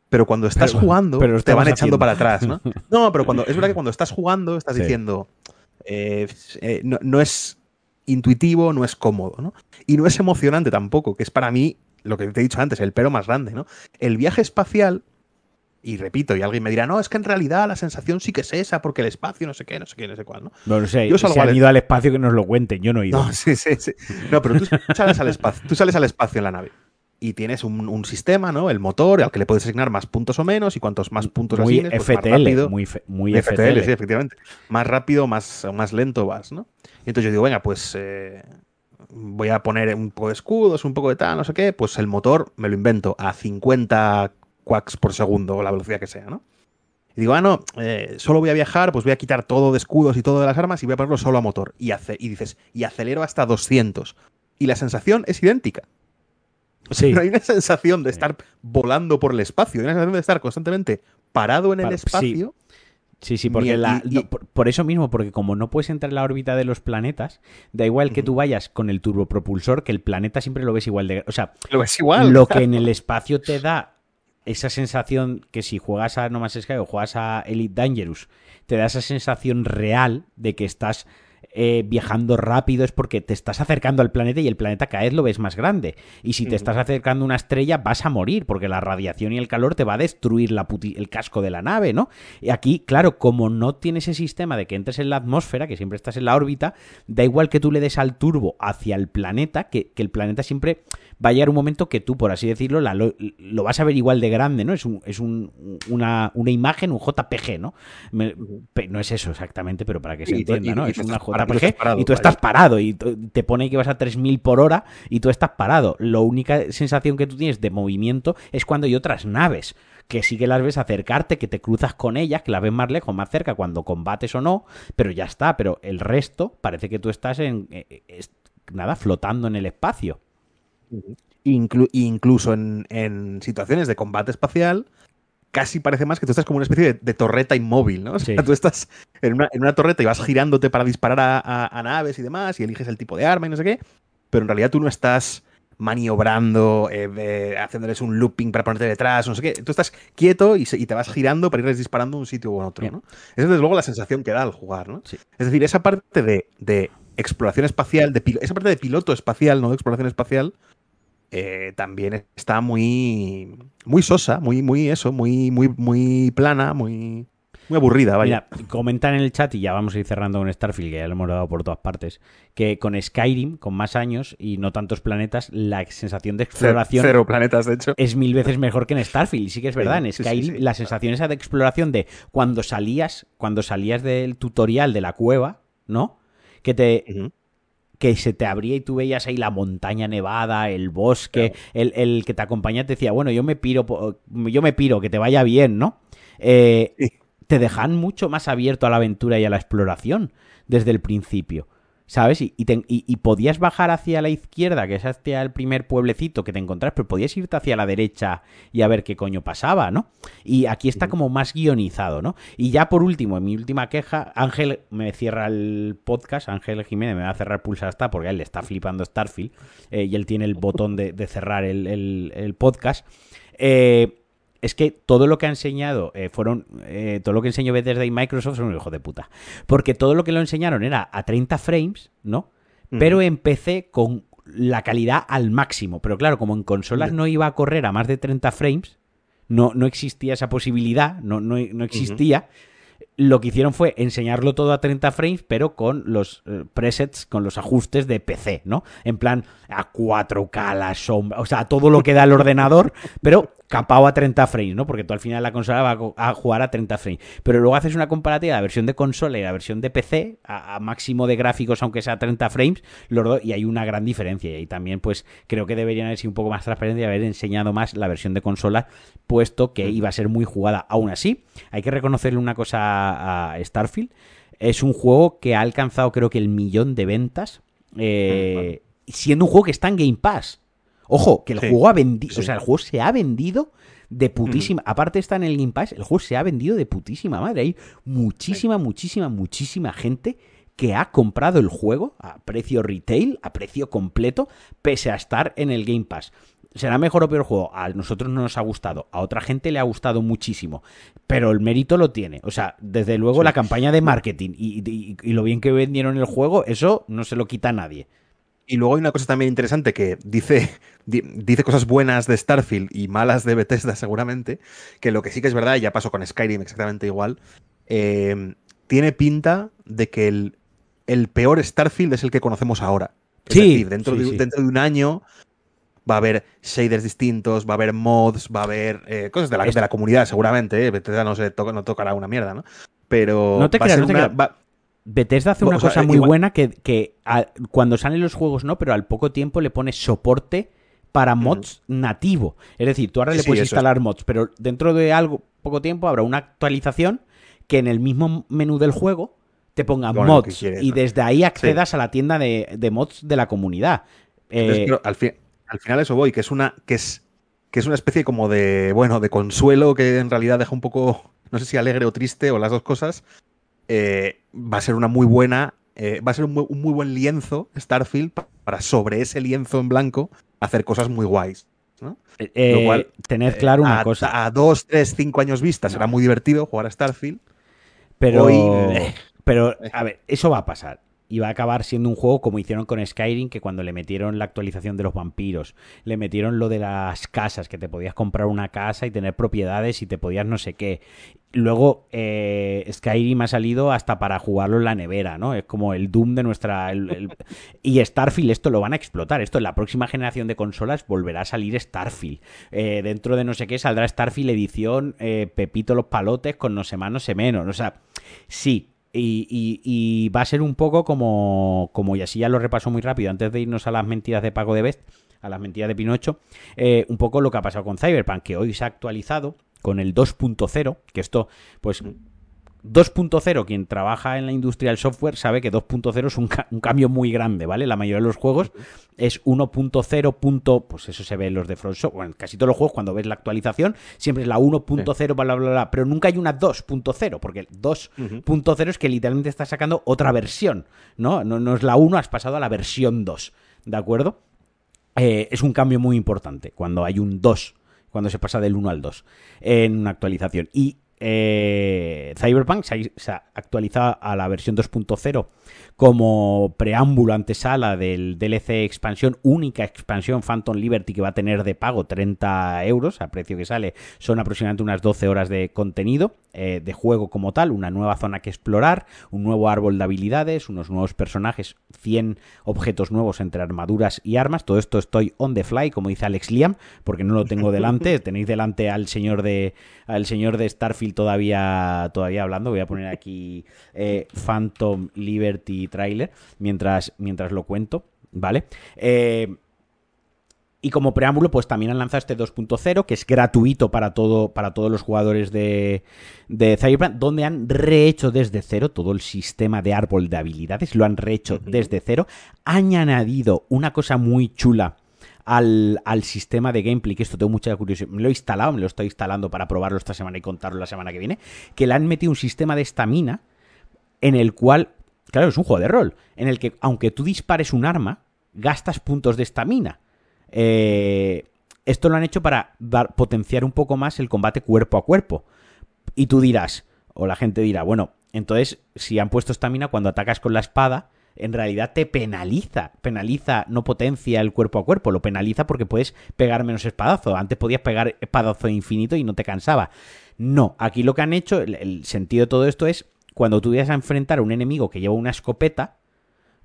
Speaker 2: Pero cuando estás
Speaker 1: Pero-
Speaker 2: jugando,
Speaker 1: pero
Speaker 2: te van echando
Speaker 1: haciendo.
Speaker 2: para atrás, ¿no? No, pero cuando, es verdad que cuando estás jugando, estás
Speaker 1: Sí.
Speaker 2: diciendo, eh, eh, no, no es intuitivo, no es cómodo, ¿no? Y no es emocionante tampoco, que es para mí lo que te he dicho antes, el pero más grande, ¿no? El viaje espacial, y repito, y alguien me dirá, no, es que en realidad la sensación sí que es esa, porque el espacio, no sé qué, no sé qué, no sé cuál, ¿no?
Speaker 1: No, no sé,
Speaker 2: Yo salgo
Speaker 1: si han
Speaker 2: al-
Speaker 1: ido al espacio que nos lo cuenten, yo no he ido.
Speaker 2: No, sí, sí, sí. No, pero tú sales al espacio, tú sales al espacio en la nave. Y tienes un, un sistema, ¿no? El motor, al que le puedes asignar más puntos o menos, y cuantos más puntos
Speaker 1: muy
Speaker 2: asignes, pues más
Speaker 1: FTL,
Speaker 2: rápido.
Speaker 1: muy, fe- muy
Speaker 2: FTL,
Speaker 1: FTL.
Speaker 2: sí, efectivamente. Más rápido, más, más lento vas, ¿no? Y entonces yo digo, venga, pues eh, voy a poner un poco de escudos, un poco de tal, no sé qué. Pues el motor me lo invento a 50 quacks por segundo, o la velocidad que sea, ¿no? Y digo, ah, no, eh, solo voy a viajar, pues voy a quitar todo de escudos y todo de las armas y voy a ponerlo solo a motor. Y, hace, y dices, y acelero hasta 200. Y la sensación es idéntica.
Speaker 1: Sí.
Speaker 2: No hay una sensación de estar volando por el espacio, hay una sensación de estar constantemente parado en el espacio.
Speaker 1: Sí, sí, porque la- no, por eso mismo, porque como no puedes entrar en la órbita de los planetas, da igual que tú vayas con el turbopropulsor, que el planeta siempre lo ves igual de... O sea,
Speaker 2: Lo ves igual.
Speaker 1: lo que en el espacio te da esa sensación que si juegas a No Man's Sky o juegas a Elite Dangerous, te da esa sensación real de que estás eh, viajando rápido es porque te estás acercando al planeta y el planeta cada vez lo ves más grande. Y si te estás acercando a una estrella vas a morir porque la radiación y el calor te va a destruir la el casco de la nave, ¿no? Y aquí, claro, como no tiene ese sistema de que entres en la atmósfera, que siempre estás en la órbita, da igual que tú le des al turbo hacia el planeta, que, que el planeta siempre va a llegar un momento que tú, por así decirlo, la- lo, lo vas a ver igual de grande, ¿no? Es, un, es un- una, una imagen, un JPG, ¿no? Me- no es eso exactamente, pero para que se
Speaker 2: Y
Speaker 1: entienda,
Speaker 2: y-
Speaker 1: ¿no?
Speaker 2: y
Speaker 1: Es una JPG
Speaker 2: parado,
Speaker 1: y tú
Speaker 2: vaya.
Speaker 1: estás parado y te pone que vas a 3000 por hora y tú estás parado. La única sensación que tú tienes de movimiento es cuando hay otras naves que sí que las ves acercarte, que te cruzas con ellas, que las ves más lejos, más cerca, cuando combates o no, pero ya está. Pero el resto parece que tú estás en. eh, eh, nada, flotando en el espacio.
Speaker 2: Inclu- incluso en, en situaciones de combate espacial, casi parece más que tú estás como una especie de, de torreta inmóvil, ¿no? O sea,
Speaker 1: Sí.
Speaker 2: tú estás en una, en una torreta y vas girándote para disparar a, a- a naves y demás, y eliges el tipo de arma y no sé qué, pero en realidad tú no estás maniobrando, eh, eh, haciéndoles un looping para ponerte detrás, no sé qué. Tú estás quieto y, se- y te vas girando para irles disparando a un sitio u otro,
Speaker 1: Bien.
Speaker 2: ¿no? Esa es desde luego la sensación que da al jugar, ¿no?
Speaker 1: Sí.
Speaker 2: Es decir, esa parte de, de exploración espacial, de esa parte de piloto espacial, no de exploración espacial, eh, también está muy muy sosa, muy muy eso, muy muy muy plana, muy muy aburrida, vaya.
Speaker 1: Mira, comentan en el chat, y ya vamos a ir cerrando con Starfield, que ya lo hemos dado por todas partes, que con Skyrim, con más años y no tantos planetas, la sensación de exploración
Speaker 2: Cero planetas, de hecho.
Speaker 1: es mil veces mejor que en Starfield. Y sí que es verdad,
Speaker 2: Sí,
Speaker 1: en
Speaker 2: sí,
Speaker 1: Skyrim
Speaker 2: sí.
Speaker 1: la sensación esa de exploración de cuando salías, cuando salías del tutorial de la cueva, ¿no? Que te. Que se te abría y tú veías ahí la montaña nevada, el bosque, el, el que te acompañaba te decía, bueno, yo me piro, yo me piro, que te vaya bien, ¿no? Eh,
Speaker 2: Sí.
Speaker 1: te dejan mucho más abierto a la aventura y a la exploración desde el principio. ¿Sabes? Y, y te- y- y podías bajar hacia la izquierda, que es hacia el primer pueblecito que te encontrás, pero podías irte hacia la derecha y a ver qué coño pasaba, ¿no? Y aquí está como más guionizado, ¿no? Y ya por último, en mi última queja, Ángel me cierra el podcast, Ángel Jiménez me va a cerrar pulsar hasta porque a él le está flipando Starfield eh, y él tiene el botón de, de cerrar el, el- el podcast. Eh, es que todo lo que ha enseñado eh, fueron. eh, todo lo que enseñó Bethesda y Microsoft son un hijo de puta. Porque todo lo que lo enseñaron era a 30 frames, ¿no? Pero empecé con la calidad al máximo. Pero claro, como en consolas no iba a correr a más de 30 frames, no, no existía esa posibilidad, no, no, no existía. Lo que hicieron fue enseñarlo todo a 30 frames, pero con los eh, presets, con los ajustes de PC, ¿no? En plan, a 4K, la sombra, o sea, todo lo que da el ordenador, pero capado a 30 frames, ¿no? Porque tú al final la consola va a jugar a 30 frames. Pero luego haces una comparativa de la versión de consola y la versión de PC, a, a máximo de gráficos, aunque sea 30 frames, los dos, y hay una gran diferencia. Y también, pues, creo que deberían haber sido un poco más transparentes y haber enseñado más la versión de consola, puesto que iba a ser muy jugada. Aún así, hay que reconocerle una cosa a Starfield. Es un juego que ha alcanzado, creo que, el millón de ventas. eh, Siendo un juego que está en Game Pass. Ojo, que el
Speaker 2: Sí,
Speaker 1: juego ha vendido.
Speaker 2: sí.
Speaker 1: O sea, el juego se ha vendido de putísima. Aparte está en el Game Pass, el juego se ha vendido de putísima madre. Hay muchísima, muchísima, muchísima gente que ha comprado el juego a precio retail, a precio completo, pese a estar en el Game Pass. ¿Será mejor o peor juego? A nosotros no nos ha gustado, a otra gente le ha gustado muchísimo, pero el mérito lo tiene. O sea, desde luego
Speaker 2: Sí.
Speaker 1: la campaña de marketing y, y- y lo bien que vendieron el juego, eso no se lo quita a nadie.
Speaker 2: Y luego hay una cosa también interesante que dice, di- dice cosas buenas de Starfield y malas de Bethesda seguramente, que lo que sí que es verdad, y ya pasó con Skyrim exactamente igual, eh, tiene pinta de que el, el peor Starfield es el que conocemos ahora. Es
Speaker 1: Sí,
Speaker 2: decir, dentro,
Speaker 1: sí,
Speaker 2: de,
Speaker 1: sí.
Speaker 2: dentro de un año va a haber shaders distintos, va a haber mods, va a haber eh, cosas de la, de la comunidad seguramente, eh, Bethesda no, se toca, no tocará una mierda, ¿no? Pero
Speaker 1: No te
Speaker 2: va a
Speaker 1: creas,
Speaker 2: ser
Speaker 1: no te
Speaker 2: una-
Speaker 1: creas.
Speaker 2: va-
Speaker 1: Bethesda hace
Speaker 2: O
Speaker 1: una
Speaker 2: sea,
Speaker 1: cosa muy
Speaker 2: igual-
Speaker 1: buena que, que a- cuando salen los juegos no, pero al poco tiempo le pones soporte para mods nativo. Es decir, tú ahora le puedes instalar mods, pero dentro de algo, poco tiempo, habrá una actualización que en el mismo menú del juego te ponga mods y desde ahí accedas a la tienda de, mods de la comunidad.
Speaker 2: Eh, al, al final eso voy, que es una que es que es una especie como de bueno de consuelo que en realidad deja un poco no sé si alegre o triste o las dos cosas. Eh, va a ser una muy buena eh, va a ser un muy, buen lienzo Starfield para sobre ese lienzo en blanco hacer cosas muy guays. ¿no?
Speaker 1: Lo cual, tened claro una cosa.
Speaker 2: A dos, tres, cinco años vista será muy divertido jugar a Starfield.
Speaker 1: Pero, pero, a ver, eso va a pasar y va a acabar siendo un juego como hicieron con Skyrim, que cuando le metieron la actualización de los vampiros, le metieron lo de las casas, que te podías comprar una casa y tener propiedades y te podías no sé qué. Luego eh, Skyrim ha salido hasta para jugarlo en la nevera, ¿no? Es como el Doom de nuestra... Y Starfield esto lo van a explotar. Esto en la próxima generación de consolas volverá a salir Starfield. Eh, dentro de no sé qué saldrá Starfield edición eh, Pepito los palotes con no sé más, no sé menos. O sea, sí, y, va a ser un poco como, como, y así ya lo repaso muy rápido, antes de irnos a las mentiras de Pago de Best, a las mentiras de Pinocho, eh, un poco lo que ha pasado con Cyberpunk, que hoy se ha actualizado con el 2.0, que esto, pues 2.0, quien trabaja en la industria del software sabe que 2.0 es un, cambio muy grande, ¿vale? La mayoría de los juegos es 1.0. Pues eso se ve en los de Front Software. Bueno, casi todos los juegos, cuando ves la actualización, siempre es la 1.0, bla, bla, bla, pero nunca hay una 2.0, porque el 2.0 es que literalmente estás sacando otra versión, ¿no? ¿no? No es la 1, has pasado a la versión 2, ¿de acuerdo? Eh, es un cambio muy importante cuando hay un 2 cuando se pasa del 1 al 2 en una actualización. Y eh, Cyberpunk se ha, actualizado a la versión 2.0 como preámbulo antesala del DLC expansión, única expansión Phantom Liberty que va a tener de pago 30 euros, a precio que sale, son aproximadamente unas 12 horas de contenido eh, de juego como tal, una nueva zona que explorar, un nuevo árbol de habilidades, unos nuevos personajes, 100 objetos nuevos entre armaduras y armas, todo esto estoy on the fly, como dice Alex Liam, porque no lo tengo delante, tenéis delante al señor de al señor de Starfield todavía todavía hablando, voy a poner aquí eh, Phantom Liberty trailer mientras, mientras lo cuento, ¿vale? Eh, y como preámbulo, pues también han lanzado este 2.0, que es gratuito para, todo, para todos los jugadores de, de Cyberpunk, donde han rehecho desde cero todo el sistema de árbol de habilidades, lo han rehecho desde cero. Han añadido una cosa muy chula al, al, sistema de gameplay, que esto tengo mucha curiosidad. Me lo he instalado, me lo estoy instalando para probarlo esta semana y contarlo la semana que viene. Que le han metido un sistema de estamina en el cual Claro, es un juego de rol, en el que aunque tú dispares un arma, gastas puntos de estamina. Eh, esto lo han hecho para potenciar un poco más el combate cuerpo a cuerpo. Y tú dirás, o la gente dirá, bueno, entonces si han puesto estamina cuando atacas con la espada, en realidad te penaliza. Penaliza, no potencia el cuerpo a cuerpo, lo penaliza porque puedes pegar menos espadazo. Antes podías pegar espadazo infinito y no te cansaba. No, aquí lo que han hecho, el sentido de todo esto es cuando tú vayas a enfrentar a un enemigo que lleva una escopeta,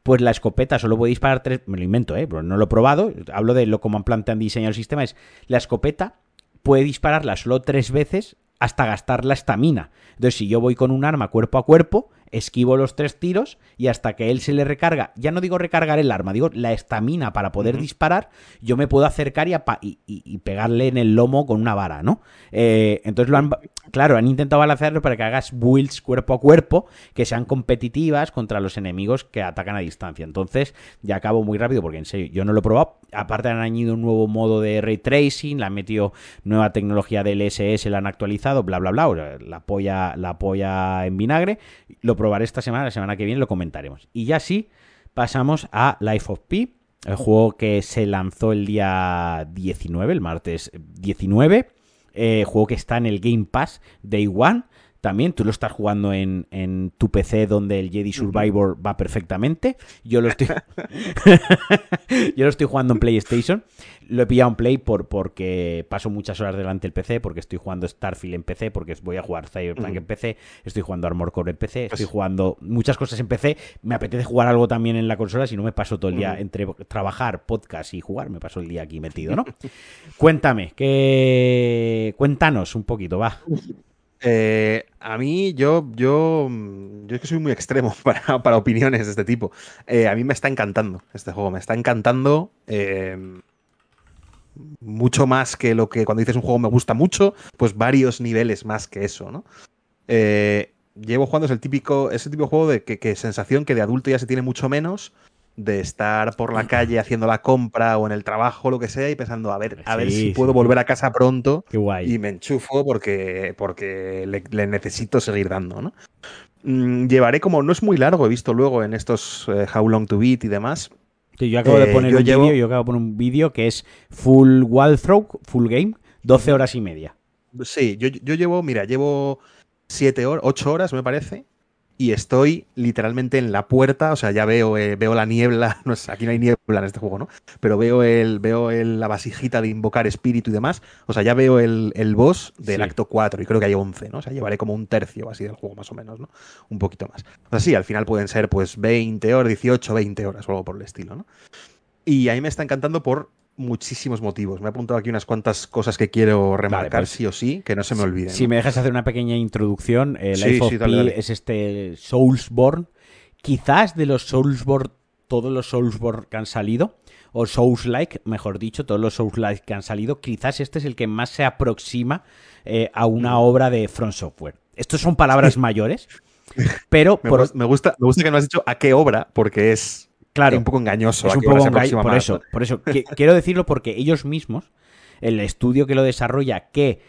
Speaker 1: pues la escopeta solo puede disparar tres. Me lo invento, ¿eh? No lo he probado. Hablo de lo como han planteado diseñado el sistema. Es la escopeta puede dispararla solo tres veces hasta gastar la estamina. Entonces, si yo voy con un arma cuerpo a cuerpo, esquivo los tres tiros y hasta que él se le recarga, ya no digo recargar el arma, digo la estamina para poder disparar, yo me puedo acercar y, y, pegarle en el lomo con una vara, ¿no? Eh, entonces lo han, claro, han intentado balancearlo para que hagas builds cuerpo a cuerpo que sean competitivas contra los enemigos que atacan a distancia. Entonces, ya acabo muy rápido porque en serio, yo no lo he probado. Aparte han añadido un nuevo modo de ray tracing, le han metido nueva tecnología del SS, la han actualizado, bla, bla, bla, la polla, la polla en vinagre. Lo probaré esta semana, la semana que viene lo comentaremos. Y ya sí, pasamos a Life of Pi, el juego que se lanzó el día 19, el martes 19. Eh, juego que está en el Game Pass Day One. También tú lo estás jugando en, en tu PC donde el Jedi Survivor va perfectamente. Yo lo estoy. Yo lo estoy jugando en PlayStation. Lo he pillado en Play por, porque paso muchas horas delante del PC, porque estoy jugando Starfield en PC, porque voy a jugar Cyberpunk en PC, estoy jugando Armor Core en PC, estoy pues jugando muchas cosas en PC. Me apetece jugar algo también en la consola, si no me paso todo el día entre trabajar, podcast y jugar, me paso el día aquí metido, ¿no? Cuéntame, que cuéntanos un poquito, va.
Speaker 2: Eh, a mí, yo, yo, yo es que soy muy extremo para, opiniones de este tipo. Eh, a mí me está encantando este juego, me está encantando. Eh, mucho más que lo que cuando dices un juego me gusta mucho, pues varios niveles más que eso, ¿no? Eh, llevo jugando es el típico, ese tipo de juego de que, sensación que de adulto ya se tiene mucho menos de estar por la calle haciendo la compra o en el trabajo, lo que sea, y pensando, a ver, a ver si puedo volver a casa pronto y me enchufo porque, porque le, le necesito seguir dando, ¿no? Mm, llevaré como, no es muy largo, he visto luego en estos eh, How Long to Beat y demás.
Speaker 1: yo acabo de eh, poner un vídeo, yo acabo de poner un vídeo que es full walkthrough, full game, 12 horas y media.
Speaker 2: Sí, yo, yo llevo, mira, llevo 7 horas, 8 horas me parece, y estoy literalmente en la puerta, o sea, ya veo, eh, veo la niebla, no sé, aquí no hay niebla en este juego, ¿no? Pero veo el, veo el, la vasijita de invocar espíritu y demás, o sea, ya veo el, el boss del acto 4 y creo que hay 11, ¿no? O sea, llevaré como un tercio así del juego más o menos, ¿no? Un poquito más. O sea, sí, al final pueden ser pues 20 horas, 18, 20 horas o algo por el estilo, ¿no? Y a mí me está encantando por muchísimos motivos. Me he apuntado aquí unas cuantas cosas que quiero remarcar pues sí o sí, que no se me olviden.
Speaker 1: Si me dejas hacer una pequeña introducción, el Life of es este Soulsborne. Quizás de los Soulsborne, todos los Soulsborne que han salido, o Souls-like, mejor dicho, todos los Souls-like que han salido, quizás este es el que más se aproxima eh, a una mm. obra de Front Software. Estos son palabras mayores, pero...
Speaker 2: me, gusta, me gusta que no has dicho a qué obra, porque es
Speaker 1: Claro.
Speaker 2: un poco engañoso.
Speaker 1: Es un poco engañoso. Por eso, por eso. quiero decirlo porque ellos mismos, el estudio que lo desarrolla, que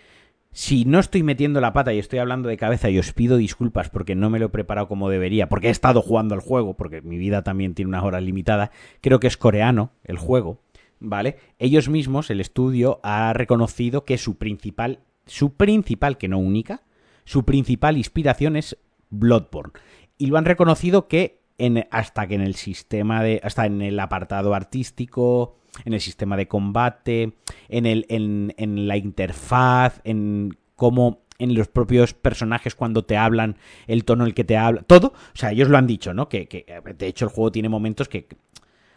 Speaker 1: si no estoy metiendo la pata y estoy hablando de cabeza y os pido disculpas porque no me lo he preparado como debería, porque he estado jugando al juego, porque mi vida también tiene unas horas limitadas, creo que es coreano el juego, ¿vale? Ellos mismos, el estudio, ha reconocido que su principal, su principal, que no única, su principal inspiración es Bloodborne. Y lo han reconocido que hasta que en el sistema de. hasta en el apartado artístico, en el sistema de combate, en, el, en, la interfaz, en cómo en los propios personajes cuando te hablan, el tono en el que te habla, todo. O sea, ellos lo han dicho, ¿no? Que, que de hecho el juego tiene momentos que.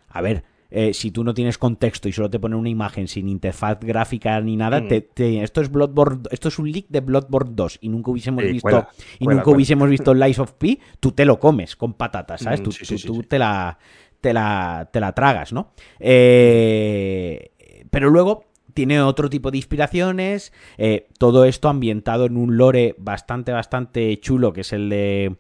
Speaker 1: A ver, eh, si tú no tienes contexto y solo te ponen una imagen sin interfaz gráfica ni nada, mm. esto es Bloodborne, esto es un leak de Bloodborne 2 y nunca hubiésemos visto y nunca hubiésemos visto Lies of P, tú te lo comes con patatas, ¿sabes? Mm, tú, te la te la te la tragas, ¿no? Eh, pero luego tiene otro tipo de inspiraciones, eh, todo esto ambientado en un lore bastante bastante chulo que es el de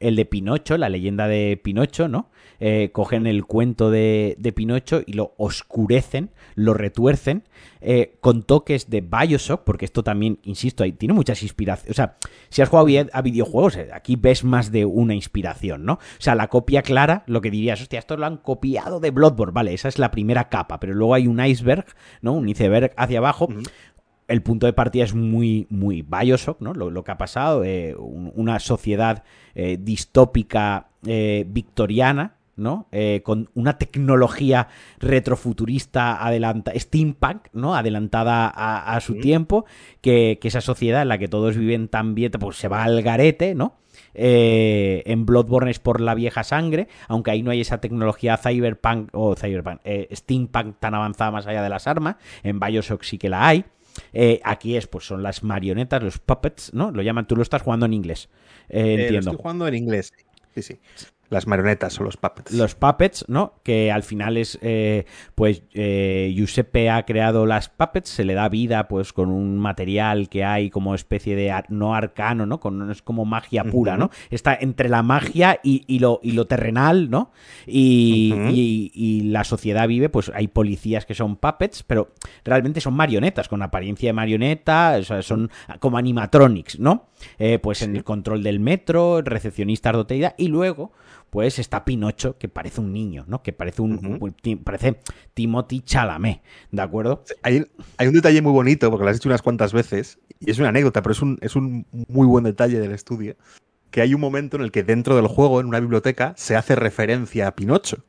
Speaker 1: el de Pinocho, la leyenda de Pinocho, ¿no? Eh, cogen el cuento de, Pinocho y lo oscurecen, lo retuercen, eh, con toques de Bioshock, porque esto también, insisto, ahí tiene muchas inspiraciones. O sea, si has jugado a videojuegos, eh, aquí ves más de una inspiración, ¿no? O sea, la copia clara, lo que dirías, hostia, esto lo han copiado de Bloodborne, vale, esa es la primera capa, pero luego hay un iceberg, ¿no? Un iceberg hacia abajo. el punto de partida es muy, muy Bioshock, ¿no? Lo, que ha pasado, una sociedad distópica victoriana, ¿no? Eh, con una tecnología retrofuturista adelanta, steampunk, ¿no? Adelantada a, su tiempo, que, esa sociedad en la que todos viven tan bien, pues se va al garete, ¿no? Eh, en Bloodborne es por la vieja sangre, aunque ahí no hay esa tecnología cyberpunk o cyberpunk, eh, steampunk tan avanzada más allá de las armas, en Bioshock sí que la hay. aquí es, pues son las marionetas, los puppets, ¿no? Lo llaman, tú lo estás jugando en inglés. entiendo.
Speaker 2: estoy jugando en inglés. Sí, sí. Las marionetas o los puppets.
Speaker 1: Los puppets, ¿no? Que al final es, eh, pues, eh, Giuseppe ha creado las puppets, se le da vida, pues, con un material que hay como especie de no arcano, ¿no? Con, es como magia pura, ¿no? Está entre la magia y, lo, y lo terrenal, ¿no? Y, y, la sociedad vive, pues, hay policías que son puppets, pero realmente son marionetas, con apariencia de marioneta, o sea, son como animatronics, ¿no? Eh, pues en el control del metro, recepcionistas de hotelidad, y luego pues está Pinocho, que parece un niño, ¿no? Que parece un. Parece Timothy Chalamet, ¿de acuerdo?
Speaker 2: Hay, un detalle muy bonito, porque lo has dicho unas cuantas veces, y es una anécdota, pero es un, es un muy buen detalle del estudio. Que hay un momento en el que dentro del juego, en una biblioteca, se hace referencia a Pinocho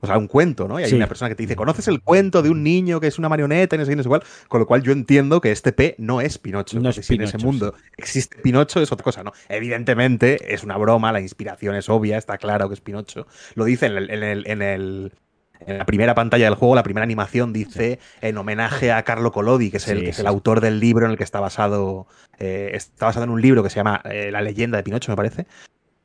Speaker 2: o sea, un cuento, ¿no? Y hay una persona que te dice, ¿conoces el cuento de un niño que es una marioneta y no sé qué, igual? Con lo cual yo entiendo que este P no es Pinocho. No es si en ese mundo existe Pinocho es otra cosa, ¿no? Evidentemente es una broma, la inspiración es obvia, está claro que es Pinocho. Lo dice en el, en el, en la primera pantalla del juego, la primera animación dice en homenaje a Carlo Collodi, que es el, que es el autor del libro en el que está basado. Eh, está basado en un libro que se llama eh, La leyenda de Pinocho, me parece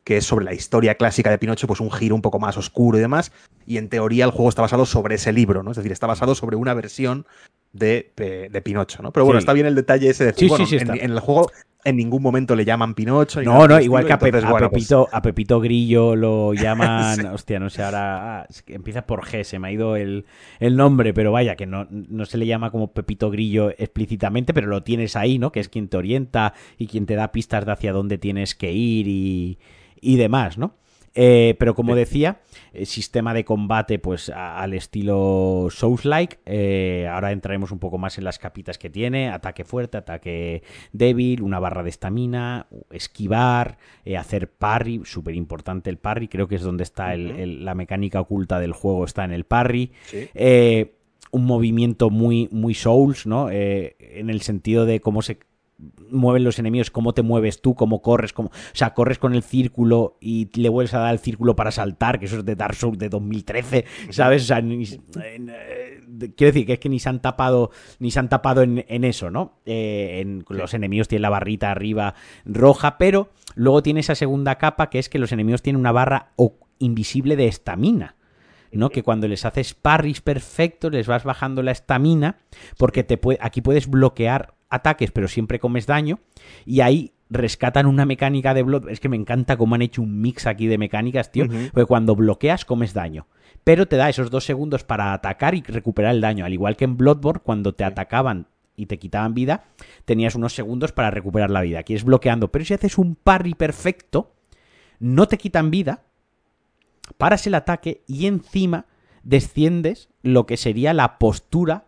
Speaker 2: que es sobre la historia clásica de Pinocho, pues un giro un poco más oscuro y demás. Y en teoría el juego está basado sobre ese libro, ¿no? Es decir, está basado sobre una versión de, de, Pinocho, ¿no? Pero bueno, está bien el detalle ese de decir, bueno, en, el juego en ningún momento le llaman Pinocho.
Speaker 1: No, no, igual que a, Pepito, a Pepito Grillo lo llaman. Hostia, no sé, ahora ah, empieza por G, se me ha ido el, nombre, pero vaya, que no, no, se le llama como Pepito Grillo explícitamente, pero lo tienes ahí, ¿no? Que es quien te orienta y quien te da pistas de hacia dónde tienes que ir y, y demás, ¿no? Eh, pero como decía, el sistema de combate, pues al estilo Souls-like. Eh, ahora entraremos un poco más en las capitas que tiene: ataque fuerte, ataque débil, una barra de estamina, esquivar, eh, hacer parry. Súper importante el parry. Creo que es donde está la mecánica oculta del juego, está en el parry. un movimiento muy, muy Souls, ¿no? en el sentido de cómo se mueven los enemigos, cómo te mueves tú, cómo corres, cómo, o sea, corres con el círculo y le vuelves a dar el círculo para saltar, que eso es de Dark Souls de 2013, ¿sabes? O sea, eh, quiero decir que es que ni se han tapado, ni se han tapado en, eso, ¿no? Eh, en, los enemigos tienen la barrita arriba roja, pero luego tiene esa segunda capa que es que los enemigos tienen una barra invisible de estamina. ¿no? Que cuando les haces parries perfectos, les vas bajando la estamina, porque te puede, aquí puedes bloquear ataques, pero siempre comes daño. Y ahí rescatan una mecánica de Blood. Es que me encanta cómo han hecho un mix aquí de mecánicas, tío. Porque cuando bloqueas, comes daño. Pero te da esos dos segundos para atacar y recuperar el daño. Al igual que en Bloodborne, cuando te atacaban y te quitaban vida, tenías unos segundos para recuperar la vida. Aquí es bloqueando. Pero si haces un parry perfecto, no te quitan vida, paras el ataque y encima desciendes lo que sería la postura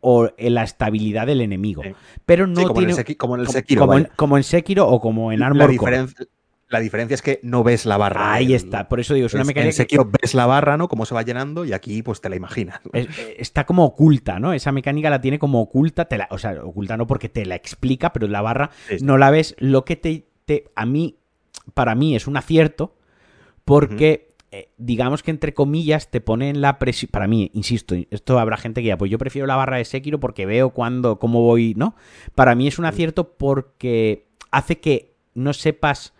Speaker 1: o en la estabilidad del enemigo. Pero no
Speaker 2: como
Speaker 1: tiene.
Speaker 2: En como en el Sekiro.
Speaker 1: Como, en, Sekiro o como en Armor
Speaker 2: la diferencia, la diferencia es que no ves la barra.
Speaker 1: Ahí está, por eso digo, es una mecánica.
Speaker 2: En Sekiro ves la barra, ¿no? Cómo se va llenando y aquí pues te la imaginas.
Speaker 1: Eh, está como oculta, ¿no? Esa mecánica la tiene como oculta, te la, o sea, oculta no porque te la explica, pero la barra no la ves. Lo que te, te, a mí, para mí es un acierto porque eh, digamos que entre comillas te pone en la presión. Para mí, insisto, esto habrá gente que ya, pues yo prefiero la barra de Sekiro porque veo cuándo, cómo voy, ¿no? Para mí es un acierto porque hace que no sepas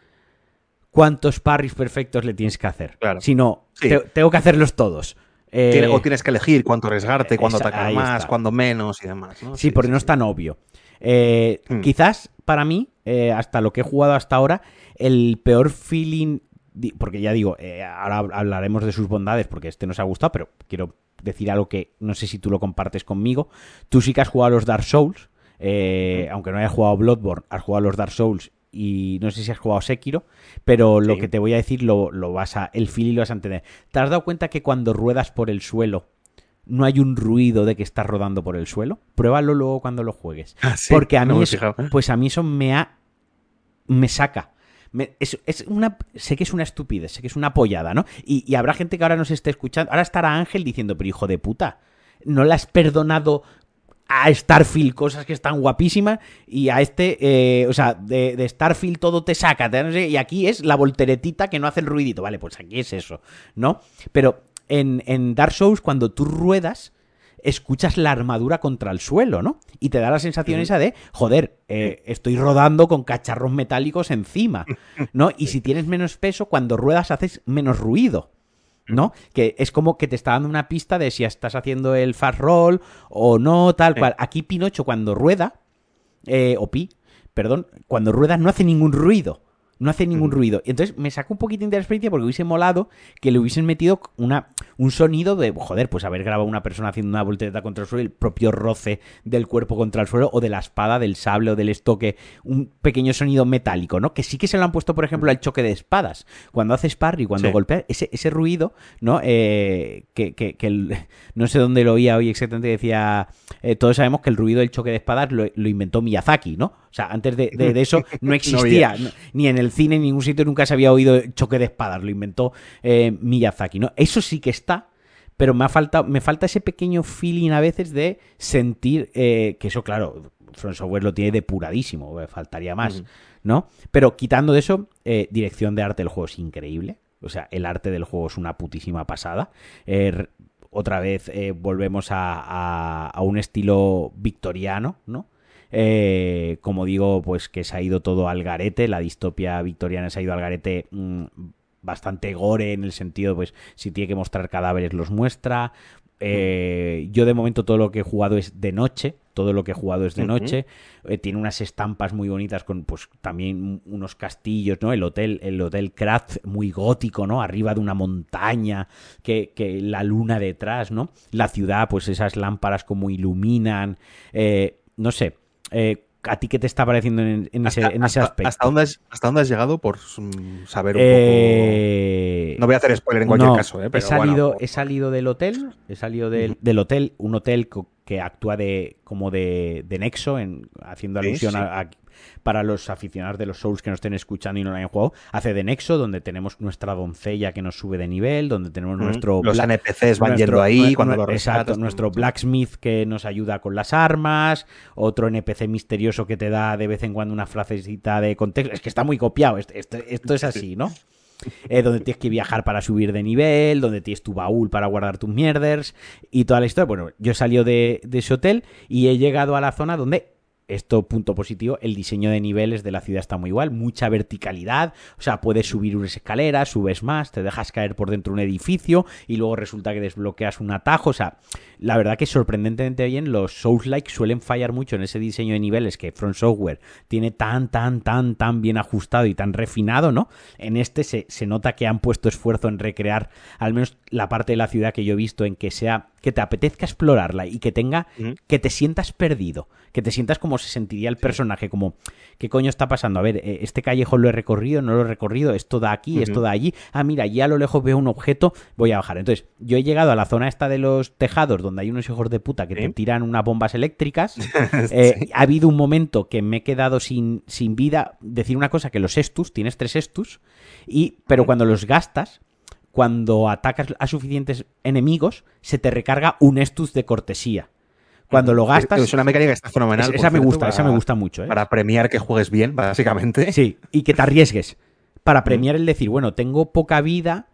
Speaker 1: cuántos parries perfectos le tienes que hacer. Claro. Sino, tengo que hacerlos todos.
Speaker 2: Eh, o tienes que elegir cuánto arriesgarte, cuándo atacar más, cuándo menos y demás.
Speaker 1: Sí, porque no es tan obvio. Eh, hmm. Quizás para mí, hasta lo que he jugado hasta ahora, el peor feeling porque ya digo, eh, ahora hablaremos de sus bondades porque este nos ha gustado, pero quiero decir algo que no sé si tú lo compartes conmigo. Tú sí que has jugado a los Dark Souls, eh, aunque no hayas jugado Bloodborne, has jugado a los Dark Souls y no sé si has jugado Sekiro, pero lo que te voy a decir lo, vas a, el y lo vas a entender. ¿Te has dado cuenta que cuando ruedas por el suelo no hay un ruido de que estás rodando por el suelo? Pruébalo luego cuando lo juegues. Ah, porque a mí, pues a mí eso me ha, me saca es, una, sé que es una estupidez, sé que es una pollada, ¿no? Y, habrá gente que ahora nos esté escuchando. Ahora estará Ángel diciendo, pero hijo de puta, no le has perdonado a Starfield cosas que están guapísimas y a este, eh, o sea, de, Starfield todo te saca, y aquí es la volteretita que no hace el ruidito, vale, pues aquí es eso, ¿no? Pero en, en Dark Souls cuando tú ruedas escuchas la armadura contra el suelo, ¿no? Y te da la sensación esa de, joder, eh, estoy rodando con cacharros metálicos encima, ¿no? Y si tienes menos peso, cuando ruedas haces menos ruido. ¿no? Que es como que te está dando una pista de si estás haciendo el fast roll o no, tal cual. Aquí Pinocho cuando rueda, eh, o Pi, perdón, cuando rueda no hace ningún ruido no hace ningún ruido. Y entonces me sacó un poquitín de la experiencia porque hubiese molado que le hubiesen metido una, un sonido de, joder, pues haber grabado una persona haciendo una voltereta contra el suelo, el propio roce del cuerpo contra el suelo, o de la espada, del sable o del estoque, un pequeño sonido metálico, ¿no? Que sí que se lo han puesto, por ejemplo, al choque de espadas. Cuando haces parry, cuando golpea ese, ese ruido, ¿no? Eh, que, que, no sé dónde lo oía hoy exactamente, decía, eh, todos sabemos que el ruido del choque de espadas lo, lo inventó Miyazaki, ¿no? O sea, antes de, eso no existía, ni en el cine, en ningún sitio nunca se había oído choque de espadas, lo inventó eh, Miyazaki, ¿no? Eso sí que está, pero me, ha falta, me falta ese pequeño feeling a veces de sentir eh, que eso, claro, Front Software lo tiene depuradísimo, faltaría más, ¿no? Pero quitando de eso, eh, dirección de arte del juego es increíble. O sea, el arte del juego es una putísima pasada. otra vez volvemos a, un estilo victoriano, ¿no? Eh, como digo, pues que se ha ido todo al garete, la distopia victoriana se ha ido al garete mm, bastante gore en el sentido, pues si tiene que mostrar cadáveres los muestra, Eh, yo de momento todo lo que he jugado es de noche, todo lo que he jugado es de noche. Eh, tiene unas estampas muy bonitas con pues también unos castillos, ¿no? El hotel, el hotel Kratz muy gótico, ¿no? Arriba de una montaña, que, que la luna detrás, ¿no? La ciudad, pues esas lámparas como iluminan. Eh, no sé. ¿A ti qué te está pareciendo en, ese, aspecto?
Speaker 2: Hasta dónde, has, ¿Hasta dónde has llegado por saber un poco? No voy a hacer spoiler en cualquier caso, ¿eh?
Speaker 1: he, salido, he salido del hotel, he salido del, del hotel, un hotel que actúa de como de, nexo, en, haciendo alusión A, para los aficionados de los Souls que nos estén escuchando y no lo hayan jugado, hace de nexo, donde tenemos nuestra doncella que nos sube de nivel, donde tenemos nuestro...
Speaker 2: Los NPCs van yendo ahí cuando lo
Speaker 1: Exacto, nuestro blacksmith que nos ayuda con las armas, otro NPC misterioso que te da de vez en cuando una frasecita de contexto. Es que está muy copiado, esto, esto es así, ¿no? Eh, donde tienes que viajar para subir de nivel, donde tienes tu baúl para guardar tus mierders y toda la historia. Bueno, yo he salido de, de ese hotel y he llegado a la zona donde esto, punto positivo, el diseño de niveles de la ciudad está muy igual, mucha verticalidad, o sea, puedes subir unas escaleras, subes más, te dejas caer por dentro de un edificio y luego resulta que desbloqueas un atajo, o sea, la verdad que sorprendentemente bien los Souls-like suelen fallar mucho en ese diseño de niveles que Front Software tiene tan, tan, tan, tan bien ajustado y tan refinado, ¿no? En este se, se nota que han puesto esfuerzo en recrear al menos la parte de la ciudad que yo he visto en que sea que te apetezca explorarla y que tenga que te sientas perdido, que te sientas como se sentiría el personaje, como ¿qué coño está pasando? A ver, eh, este callejón lo he recorrido, no lo he recorrido, esto da aquí, esto da allí. Ah, mira, ya a lo lejos veo un objeto, voy a bajar. Entonces, yo he llegado a la zona esta de los tejados donde hay unos hijos de puta que te tiran unas bombas eléctricas. Eh, ha habido un momento que me he quedado sin, sin vida. Decir una cosa, que los estus, tienes tres estus, y, pero cuando los gastas, cuando atacas a suficientes enemigos, se te recarga un estus de cortesía. Cuando lo gastas.
Speaker 2: Es una mecánica que está fenomenal.
Speaker 1: esa me gusta, esa me gusta mucho. ¿eh?
Speaker 2: Para premiar que juegues bien, básicamente.
Speaker 1: Sí, y que te arriesgues. Para premiar el decir, bueno, tengo poca vida,